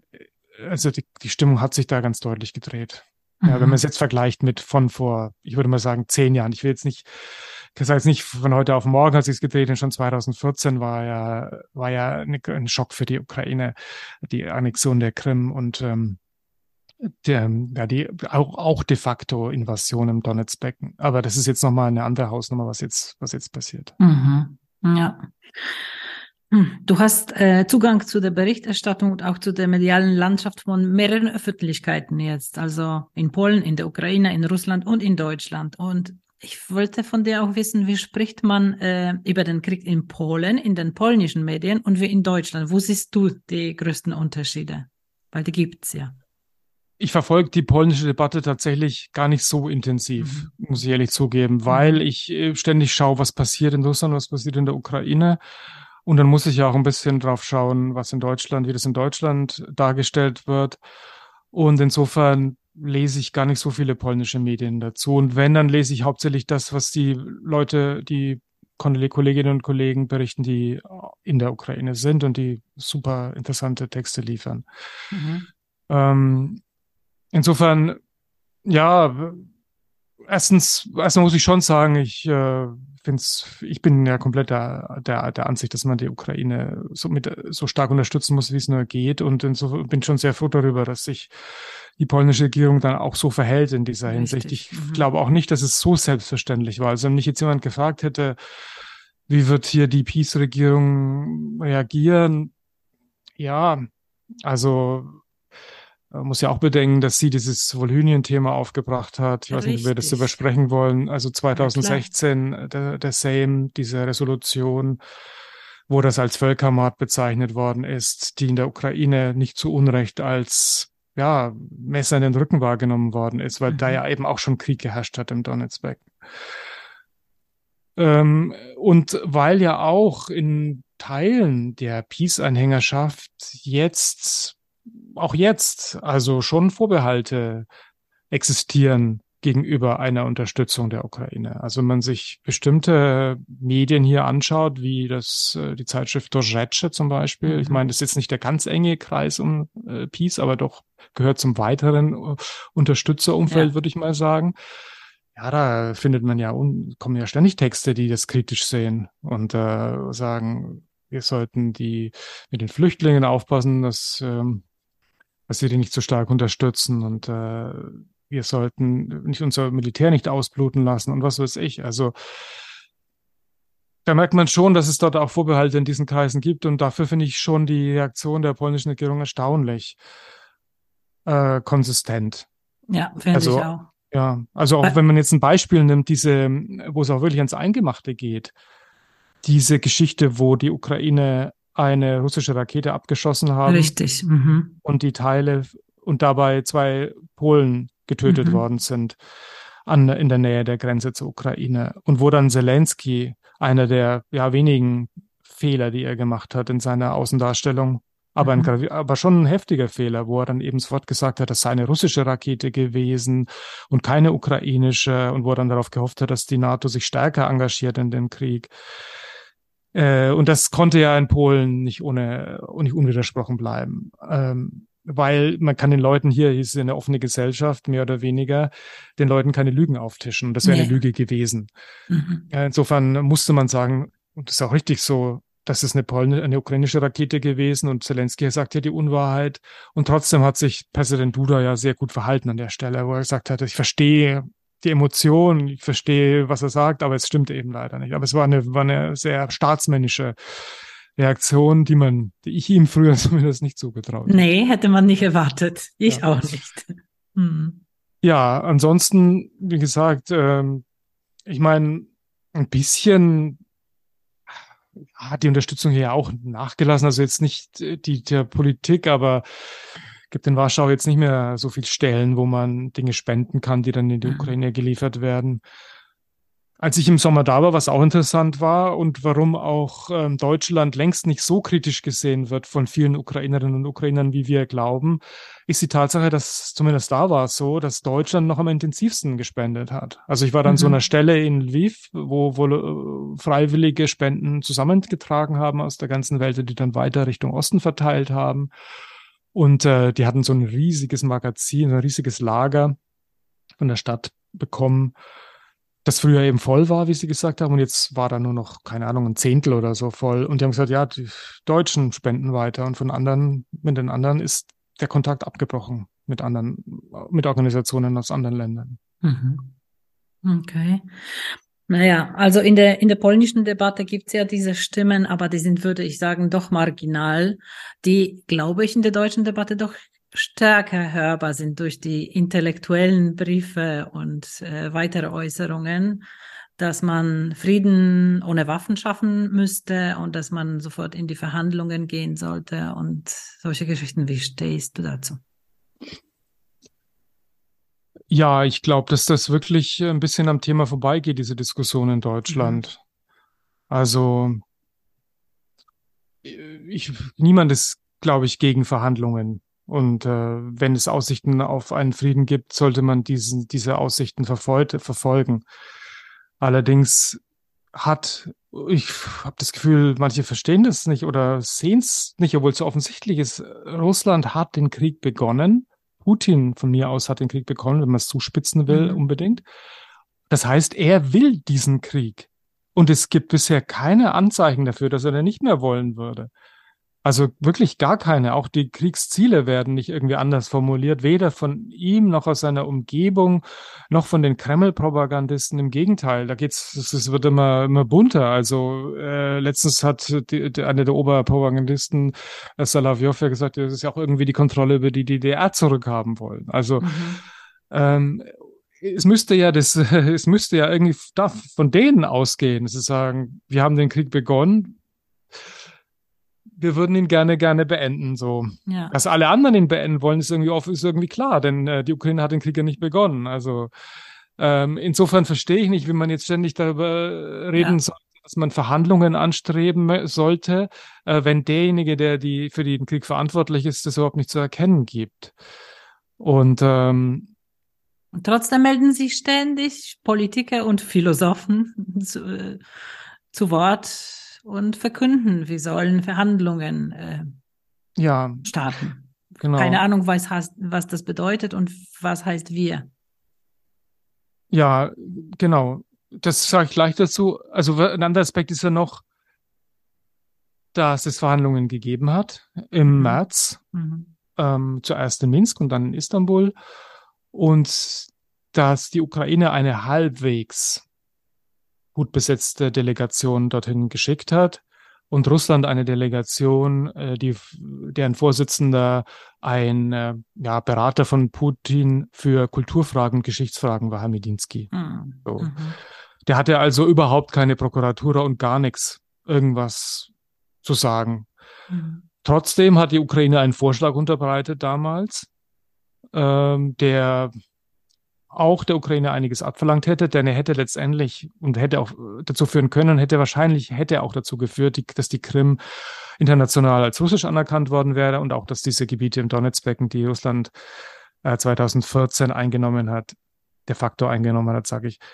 also die, die Stimmung hat sich da ganz deutlich gedreht. Mhm. Ja, wenn man mhm. es jetzt vergleicht mit von vor, ich würde mal sagen, zehn Jahren. Ich will jetzt nicht, das heißt nicht von heute auf morgen hat sich gedreht, denn schon 2014 war ja, war ja ein Schock für die Ukraine, die Annexion der Krim und ähm, der, ja, die auch, auch de facto Invasion im Donetsbecken. Aber das ist jetzt nochmal eine andere Hausnummer, was jetzt, was jetzt passiert. Mhm. Ja. Hm, du hast äh, Zugang zu der Berichterstattung und auch zu der medialen Landschaft von mehreren Öffentlichkeiten jetzt, also in Polen, in der Ukraine, in Russland und in Deutschland. Und ich wollte von dir auch wissen, wie spricht man äh, über den Krieg in Polen, in den polnischen Medien und wie in Deutschland? Wo siehst du die größten Unterschiede? Weil die gibt's ja. Ich verfolge die polnische Debatte tatsächlich gar nicht so intensiv, mhm. muss ich ehrlich zugeben, weil mhm. ich äh, ständig schaue, was passiert in Russland, was passiert in der Ukraine. Und dann muss ich ja auch ein bisschen drauf schauen, was in Deutschland, wie das in Deutschland dargestellt wird. Und insofern lese ich gar nicht so viele polnische Medien dazu. Und wenn, dann lese ich hauptsächlich das, was die Leute, die Kolleginnen und Kollegen berichten, die in der Ukraine sind und die super interessante Texte liefern. Mhm. Ähm, insofern, ja, erstens, erstmal muss ich schon sagen, ich äh, find's, ich bin ja komplett der, der, der Ansicht, dass man die Ukraine so mit so stark unterstützen muss, wie es nur geht. Und insofern bin schon sehr froh darüber, dass sich die polnische Regierung dann auch so verhält in dieser Richtig. Hinsicht. Ich mhm. glaube auch nicht, dass es so selbstverständlich war. Also wenn mich jetzt jemand gefragt hätte, wie wird hier die Peace-Regierung reagieren? Ja, also muss ja auch bedenken, dass sie dieses Volhynien-Thema aufgebracht hat. Ich weiß nicht, ob wir das übersprechen wollen. Also 2016 der, der Sejm, diese Resolution, wo das als Völkermord bezeichnet worden ist, die in der Ukraine nicht zu Unrecht als ja, Messer in den Rücken wahrgenommen worden ist, weil mhm. da ja eben auch schon Krieg geherrscht hat im Donetsbecken. Ähm, und weil ja auch in Teilen der Peace-Anhängerschaft jetzt auch jetzt also schon Vorbehalte existieren gegenüber einer Unterstützung der Ukraine. Also wenn man sich bestimmte Medien hier anschaut, wie das äh, die Zeitschrift Dorzeche zum Beispiel. Mhm. Ich meine, das ist jetzt nicht der ganz enge Kreis um äh, Peace, aber doch gehört zum weiteren äh, Unterstützerumfeld, ja. würde ich mal sagen. Ja, da findet man ja kommen ja ständig Texte, die das kritisch sehen und äh, sagen, wir sollten die mit den Flüchtlingen aufpassen, dass ähm, dass wir die nicht so stark unterstützen und äh, wir sollten nicht unser Militär nicht ausbluten lassen und was weiß ich. Also da merkt man schon, dass es dort auch Vorbehalte in diesen Kreisen gibt und dafür finde ich schon die Reaktion der polnischen Regierung erstaunlich äh, konsistent. Ja, finde also, ich auch. Ja, also auch wenn man jetzt ein Beispiel nimmt, diese, wo es auch wirklich ans Eingemachte geht, diese Geschichte, wo die Ukraine eine russische Rakete abgeschossen haben. Richtig. Mhm. Und die Teile und dabei zwei Polen getötet mhm. worden sind an, in der Nähe der Grenze zur Ukraine. Und wo dann Zelensky, einer der ja, wenigen Fehler, die er gemacht hat in seiner Außendarstellung, aber, mhm. ein, aber schon ein heftiger Fehler, wo er dann eben sofort gesagt hat, das sei eine russische Rakete gewesen und keine ukrainische und wo er dann darauf gehofft hat, dass die NATO sich stärker engagiert in dem Krieg. Äh, und das konnte ja in Polen nicht ohne nicht unwidersprochen bleiben. Ähm, weil man kann den Leuten hier, hier ist eine offene Gesellschaft, mehr oder weniger, den Leuten keine Lügen auftischen. Das wäre nee. eine Lüge gewesen. Mhm. Insofern musste man sagen, und das ist auch richtig so, das ist eine, Pol eine ukrainische Rakete gewesen und Zelensky sagt ja die Unwahrheit. Und trotzdem hat sich Präsident Duda ja sehr gut verhalten an der Stelle, wo er gesagt hat, ich verstehe die Emotion, ich verstehe, was er sagt, aber es stimmt eben leider nicht. Aber es war eine, war eine sehr staatsmännische Reaktion, die man, die ich ihm früher [LAUGHS] zumindest nicht zugetraut hätte. Nee, hätte man nicht erwartet. Ich ja. auch nicht. Hm. Ja, ansonsten, wie gesagt, ähm, ich meine, ein bisschen hat die Unterstützung hier auch nachgelassen. Also jetzt nicht die der Politik, aber gibt in Warschau jetzt nicht mehr so viel Stellen, wo man Dinge spenden kann, die dann in die mhm. Ukraine geliefert werden. Als ich im Sommer da war, was auch interessant war und warum auch ähm, Deutschland längst nicht so kritisch gesehen wird von vielen Ukrainerinnen und Ukrainern, wie wir glauben, ist die Tatsache, dass zumindest da war es so, dass Deutschland noch am intensivsten gespendet hat. Also ich war dann mhm. so einer Stelle in Lviv, wo, wo äh, freiwillige Spenden zusammengetragen haben aus der ganzen Welt, die dann weiter Richtung Osten verteilt haben. Und äh, die hatten so ein riesiges Magazin, ein riesiges Lager von der Stadt bekommen, das früher eben voll war, wie sie gesagt haben. Und jetzt war da nur noch, keine Ahnung, ein Zehntel oder so voll. Und die haben gesagt, ja, die Deutschen spenden weiter. Und von anderen, mit den anderen ist der Kontakt abgebrochen mit anderen, mit Organisationen aus anderen Ländern. Mhm. Okay. Naja, also in der, in der polnischen Debatte gibt es ja diese Stimmen, aber die sind, würde ich sagen, doch marginal, die, glaube ich, in der deutschen Debatte doch stärker hörbar sind durch die intellektuellen Briefe und äh, weitere Äußerungen, dass man Frieden ohne Waffen schaffen müsste und dass man sofort in die Verhandlungen gehen sollte und solche Geschichten. Wie stehst du dazu? Ja, ich glaube, dass das wirklich ein bisschen am Thema vorbeigeht, diese Diskussion in Deutschland. Mhm. Also ich, niemand ist, glaube ich, gegen Verhandlungen. Und äh, wenn es Aussichten auf einen Frieden gibt, sollte man diesen, diese Aussichten verfolgen. Allerdings hat, ich habe das Gefühl, manche verstehen das nicht oder sehen es nicht, obwohl es so offensichtlich ist. Russland hat den Krieg begonnen Putin von mir aus hat den Krieg begonnen, wenn man es zuspitzen will, mhm. unbedingt. Das heißt, er will diesen Krieg. Und es gibt bisher keine Anzeichen dafür, dass er den nicht mehr wollen würde. Also wirklich gar keine. Auch die Kriegsziele werden nicht irgendwie anders formuliert, weder von ihm noch aus seiner Umgebung, noch von den Kreml-Propagandisten. Im Gegenteil, da geht's, es wird immer, immer bunter. Also äh, letztens hat die, die, eine der Oberpropagandisten, äh, Salavjov, ja gesagt, das ist ja auch irgendwie die Kontrolle über die DDR zurückhaben wollen. Also mhm. ähm, es müsste ja das, [LAUGHS] es müsste ja irgendwie von denen ausgehen, sie sagen, wir haben den Krieg begonnen, wir würden ihn gerne, gerne beenden. So. Ja. Dass alle anderen ihn beenden wollen, ist irgendwie, oft, ist irgendwie klar, denn äh, die Ukraine hat den Krieg ja nicht begonnen. Also ähm, insofern verstehe ich nicht, wie man jetzt ständig darüber reden ja. soll, dass man Verhandlungen anstreben sollte, äh, wenn derjenige, der die für den Krieg verantwortlich ist, das überhaupt nicht zu erkennen gibt. Und ähm, und trotzdem melden sich ständig Politiker und Philosophen [LAUGHS] zu, äh, zu Wort, und verkünden, wir sollen Verhandlungen äh, ja. starten. Genau. Keine Ahnung, was, was das bedeutet und was heißt wir. Ja, genau. Das sage ich gleich dazu. Also ein anderer Aspekt ist ja noch, dass es Verhandlungen gegeben hat im mhm. März, mhm. Ähm, zuerst in Minsk und dann in Istanbul und dass die Ukraine eine halbwegs gut besetzte Delegation dorthin geschickt hat und Russland eine Delegation, äh, die, deren Vorsitzender ein äh, ja, Berater von Putin für Kulturfragen und Geschichtsfragen war, Herr Medinsky. Mhm. So. Der hatte also überhaupt keine Prokuratur und gar nichts, irgendwas zu sagen. Mhm. Trotzdem hat die Ukraine einen Vorschlag unterbreitet damals, ähm, der auch der Ukraine einiges abverlangt hätte, denn er hätte letztendlich und hätte auch dazu führen können, hätte wahrscheinlich, hätte auch dazu geführt, die, dass die Krim international als russisch anerkannt worden wäre und auch, dass diese Gebiete im Donetsbecken, die Russland äh, 2014 eingenommen hat, de facto eingenommen hat, sage ich, äh,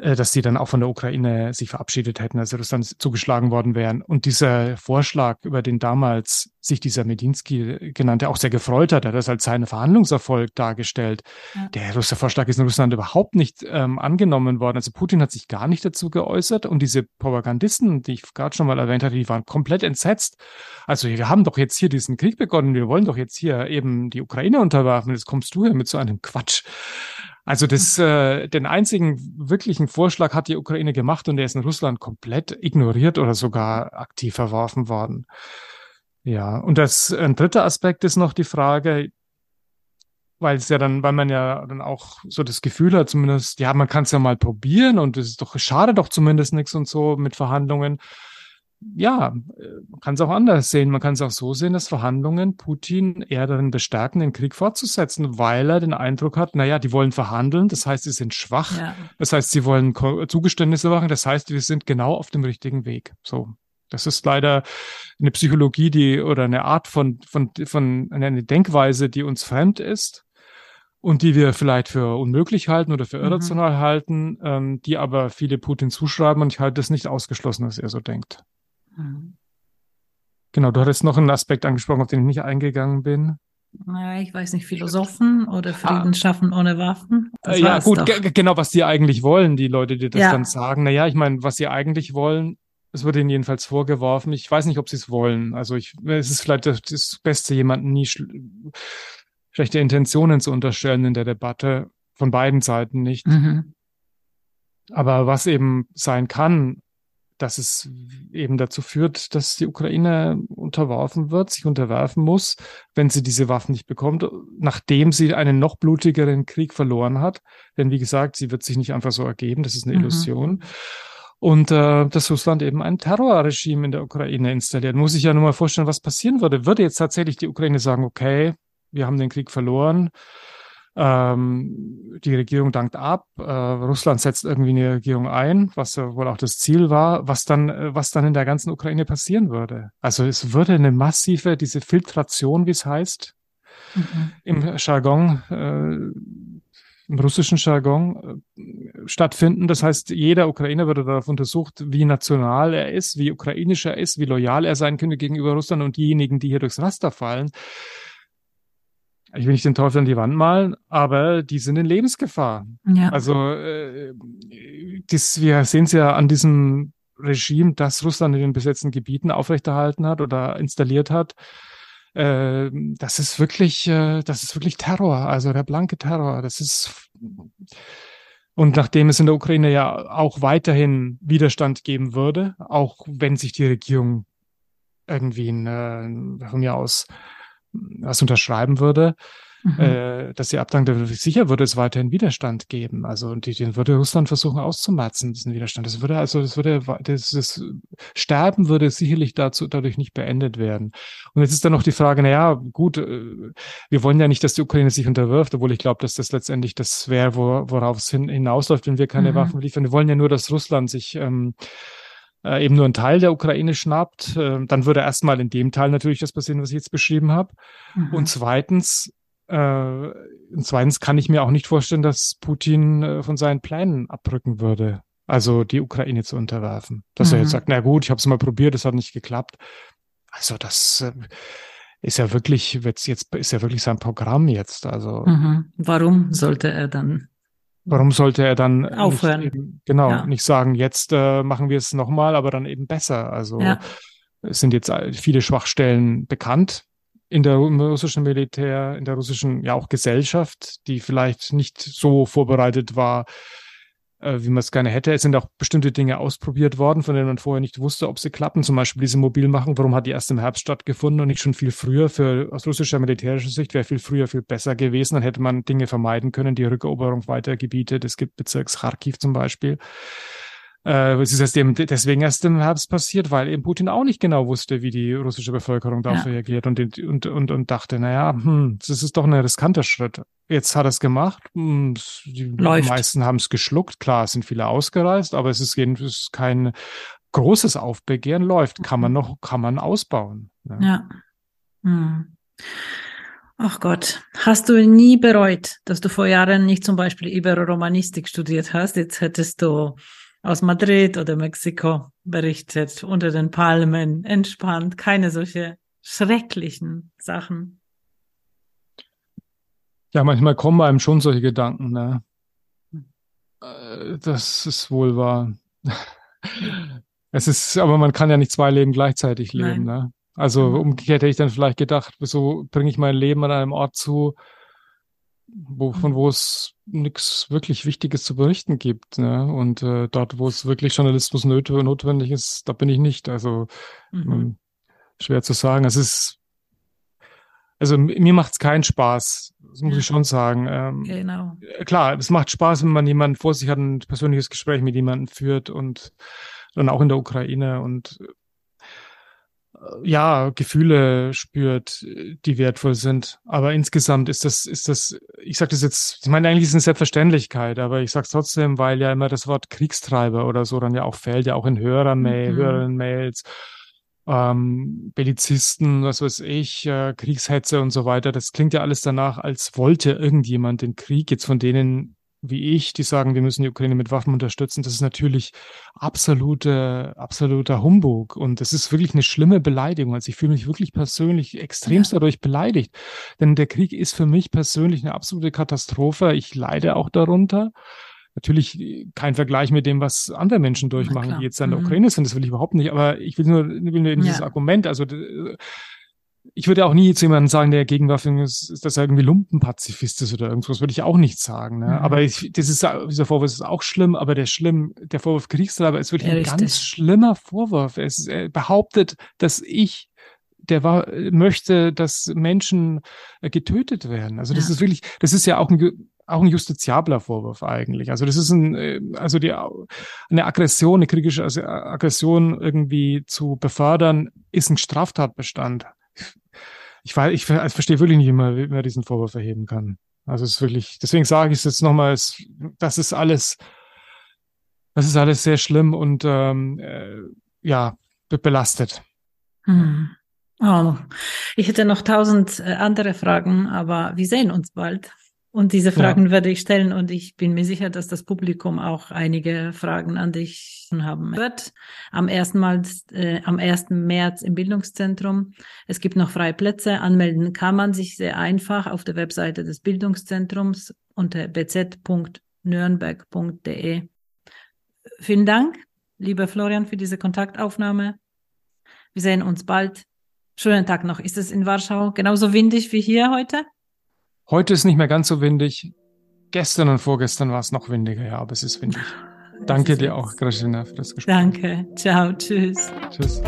dass sie dann auch von der Ukraine sich verabschiedet hätten, also Russland zugeschlagen worden wären. Und dieser Vorschlag, über den damals sich dieser Medinsky genannte, auch sehr gefreut hat, hat das als seinen Verhandlungserfolg dargestellt. Ja. Der russische Vorschlag ist in Russland überhaupt nicht ähm, angenommen worden. Also Putin hat sich gar nicht dazu geäußert und diese Propagandisten, die ich gerade schon mal erwähnt hatte, die waren komplett entsetzt. Also wir haben doch jetzt hier diesen Krieg begonnen, wir wollen doch jetzt hier eben die Ukraine unterwerfen. Jetzt kommst du hier mit so einem Quatsch. Also das, äh, den einzigen wirklichen Vorschlag hat die Ukraine gemacht und der ist in Russland komplett ignoriert oder sogar aktiv verworfen worden. Ja, und das ein dritter Aspekt ist noch die Frage, weil es ja dann, weil man ja dann auch so das Gefühl hat, zumindest, ja, man kann es ja mal probieren und es ist doch schade doch zumindest nichts und so mit Verhandlungen ja, man kann es auch anders sehen. Man kann es auch so sehen, dass Verhandlungen Putin eher darin bestärken, den Krieg fortzusetzen, weil er den Eindruck hat, naja, die wollen verhandeln, das heißt, sie sind schwach, ja. das heißt, sie wollen Zugeständnisse machen, das heißt, wir sind genau auf dem richtigen Weg. So. Das ist leider eine Psychologie, die oder eine Art von, von, von eine Denkweise, die uns fremd ist und die wir vielleicht für unmöglich halten oder für mhm. irrational mhm. halten, ähm, die aber viele Putin zuschreiben und ich halte es nicht ausgeschlossen, dass er so denkt. Mhm. Genau, du hattest noch einen Aspekt angesprochen, auf den ich nicht eingegangen bin. Naja, ich weiß nicht, Philosophen oder Frieden ah. schaffen ohne Waffen. Das ja, gut, genau, was die eigentlich wollen, die Leute, die das ja. dann sagen. Naja, ich meine, was sie eigentlich wollen, es wird ihnen jedenfalls vorgeworfen. Ich weiß nicht, ob sie es wollen. Also ich, es ist vielleicht das, das Beste, jemanden nie sch schlechte Intentionen zu unterstellen in der Debatte. Von beiden Seiten nicht. Mhm. Aber was eben sein kann, dass es eben dazu führt, dass die Ukraine unterworfen wird, sich unterwerfen muss, wenn sie diese Waffen nicht bekommt, nachdem sie einen noch blutigeren Krieg verloren hat. Denn wie gesagt, sie wird sich nicht einfach so ergeben, das ist eine mhm. Illusion. Und äh, dass Russland eben ein Terrorregime in der Ukraine installiert. Muss ich ja nur mal vorstellen, was passieren würde. Würde jetzt tatsächlich die Ukraine sagen, okay, wir haben den Krieg verloren, ähm, die Regierung dankt ab, äh, Russland setzt irgendwie eine Regierung ein, was ja wohl auch das Ziel war, was dann, äh, was dann in der ganzen Ukraine passieren würde. Also es würde eine massive, diese Filtration, wie es heißt, mhm. im Jargon, äh, im russischen Jargon äh, stattfinden. Das heißt, jeder Ukrainer würde darauf untersucht, wie national er ist, wie ukrainisch er ist, wie loyal er sein könnte gegenüber Russland und diejenigen, die hier durchs Raster fallen, ich will nicht den Teufel an die Wand malen, aber die sind in Lebensgefahr. Ja. Also äh, das, wir sehen es ja an diesem Regime, das Russland in den besetzten Gebieten aufrechterhalten hat oder installiert hat. Äh, das ist wirklich, äh, das ist wirklich Terror, also der blanke Terror. Das ist und nachdem es in der Ukraine ja auch weiterhin Widerstand geben würde, auch wenn sich die Regierung irgendwie in, äh, von mir aus was unterschreiben würde, mhm. äh, dass sie abdankt, sicher würde es weiterhin Widerstand geben. Also die, den würde Russland versuchen auszumatzen, diesen Widerstand. Das würde also, das würde, das, das Sterben würde sicherlich dazu dadurch nicht beendet werden. Und jetzt ist dann noch die Frage, na ja, gut, äh, wir wollen ja nicht, dass die Ukraine sich unterwirft, obwohl ich glaube, dass das letztendlich das wäre, wo, worauf es hin, hinausläuft, wenn wir keine mhm. Waffen liefern. Wir wollen ja nur, dass Russland sich ähm, äh, eben nur einen Teil der Ukraine schnappt, äh, dann würde erstmal in dem Teil natürlich das passieren, was ich jetzt beschrieben habe. Mhm. Und zweitens, äh, und zweitens kann ich mir auch nicht vorstellen, dass Putin äh, von seinen Plänen abrücken würde, also die Ukraine zu unterwerfen. Dass mhm. er jetzt mhm. sagt, na gut, ich habe es mal probiert, es hat nicht geklappt. Also das äh, ist ja wirklich, jetzt, jetzt ist ja wirklich sein Programm jetzt. Also mhm. warum sollte er dann Warum sollte er dann aufhören? Eben, genau, ja. nicht sagen, jetzt äh, machen wir es nochmal, aber dann eben besser. Also ja. es sind jetzt viele Schwachstellen bekannt in der russischen Militär, in der russischen ja auch Gesellschaft, die vielleicht nicht so vorbereitet war, wie man es gerne hätte. Es sind auch bestimmte Dinge ausprobiert worden, von denen man vorher nicht wusste, ob sie klappen. Zum Beispiel diese Mobilmachung. Warum hat die erst im Herbst stattgefunden und nicht schon viel früher? Für aus russischer militärischer Sicht wäre viel früher viel besser gewesen. Dann hätte man Dinge vermeiden können, die Rückeroberung weiter Gebiete. Es gibt Bezirks Kharkiv zum Beispiel. Äh, es ist erst eben deswegen erst im Herbst passiert, weil eben Putin auch nicht genau wusste, wie die russische Bevölkerung darauf ja. reagiert und, und, und, und dachte, naja, hm, das ist doch ein riskanter Schritt. Jetzt hat er es gemacht. Hm, die Läuft. meisten haben es geschluckt. Klar, es sind viele ausgereist, aber es ist jedenfalls kein großes Aufbegehren. Läuft. Kann man noch, kann man ausbauen. Ja. ja. Hm. Ach Gott, hast du nie bereut, dass du vor Jahren nicht zum Beispiel Ibero-Romanistik studiert hast? Jetzt hättest du aus Madrid oder Mexiko berichtet, unter den Palmen, entspannt, keine solche schrecklichen Sachen. Ja, manchmal kommen einem schon solche Gedanken, ne? Äh, das ist wohl wahr. [LAUGHS] es ist, aber man kann ja nicht zwei Leben gleichzeitig leben, Nein. ne? Also mhm. umgekehrt hätte ich dann vielleicht gedacht, wieso bringe ich mein Leben an einem Ort zu, wo, von wo es nichts wirklich Wichtiges zu berichten gibt. Ne? Und äh, dort, wo es wirklich Journalismus nöt notwendig ist, da bin ich nicht. Also mhm. ähm, schwer zu sagen. Es ist, also mir macht es keinen Spaß, das muss ich schon sagen. Ähm, genau. Klar, es macht Spaß, wenn man jemanden vor sich hat, ein persönliches Gespräch mit jemandem führt und dann auch in der Ukraine und ja, Gefühle spürt, die wertvoll sind. Aber insgesamt ist das, ist das, ich sage das jetzt, ich meine, eigentlich ist es eine Selbstverständlichkeit, aber ich sage es trotzdem, weil ja immer das Wort Kriegstreiber oder so dann ja auch fällt, ja auch in Hörermail, mhm. Hörerinnen-Mails, ähm, Bellizisten, was weiß ich, äh, Kriegshetze und so weiter. Das klingt ja alles danach, als wollte irgendjemand den Krieg jetzt von denen wie ich, die sagen, wir müssen die Ukraine mit Waffen unterstützen, das ist natürlich absolute, absoluter Humbug. Und das ist wirklich eine schlimme Beleidigung. Also ich fühle mich wirklich persönlich extremst ja. dadurch beleidigt. Denn der Krieg ist für mich persönlich eine absolute Katastrophe. Ich leide auch darunter. Natürlich kein Vergleich mit dem, was andere Menschen durchmachen, die jetzt in der mhm. Ukraine sind. Das will ich überhaupt nicht. Aber ich will nur, will nur in dieses ja. Argument, also ich würde auch nie zu jemandem sagen, der Gegenwaffen ist, dass er irgendwie Lumpenpazifist ist oder irgendwas, würde ich auch nicht sagen. Ne? Mhm. Aber ich, das ist, dieser Vorwurf ist auch schlimm, aber der schlimm, der Vorwurf Kriegstreiber ist wirklich ja, ein richtig. ganz schlimmer Vorwurf. Es, er behauptet, dass ich der war, möchte, dass Menschen äh, getötet werden. Also das ja. ist wirklich, das ist ja auch ein, auch ein justiziabler Vorwurf eigentlich. Also das ist ein, äh, also die, eine Aggression, eine kriegische Aggression irgendwie zu befördern, ist ein Straftatbestand ich, weiß, ich, ich verstehe wirklich nicht, wie man, wie man diesen Vorwurf erheben kann. Also es ist wirklich, deswegen sage ich es jetzt nochmal, das ist alles, das ist alles sehr schlimm und ähm, äh, ja, belastet. Hm. Oh, ich hätte noch tausend äh, andere Fragen, aber wir sehen uns bald. Und diese Fragen ja. werde ich stellen und ich bin mir sicher, dass das Publikum auch einige Fragen an dich haben wird. Am ersten Mal, äh, am 1. März im Bildungszentrum. Es gibt noch freie Plätze. Anmelden kann man sich sehr einfach auf der Webseite des Bildungszentrums unter bz.nürnberg.de. Vielen Dank, lieber Florian, für diese Kontaktaufnahme. Wir sehen uns bald. Schönen Tag noch. Ist es in Warschau genauso windig wie hier heute? Heute ist nicht mehr ganz so windig. Gestern und vorgestern war es noch windiger, ja, aber es ist windig. Danke dir auch, Grażyna, für das Gespräch. Danke. Ciao. Tschüss. Tschüss.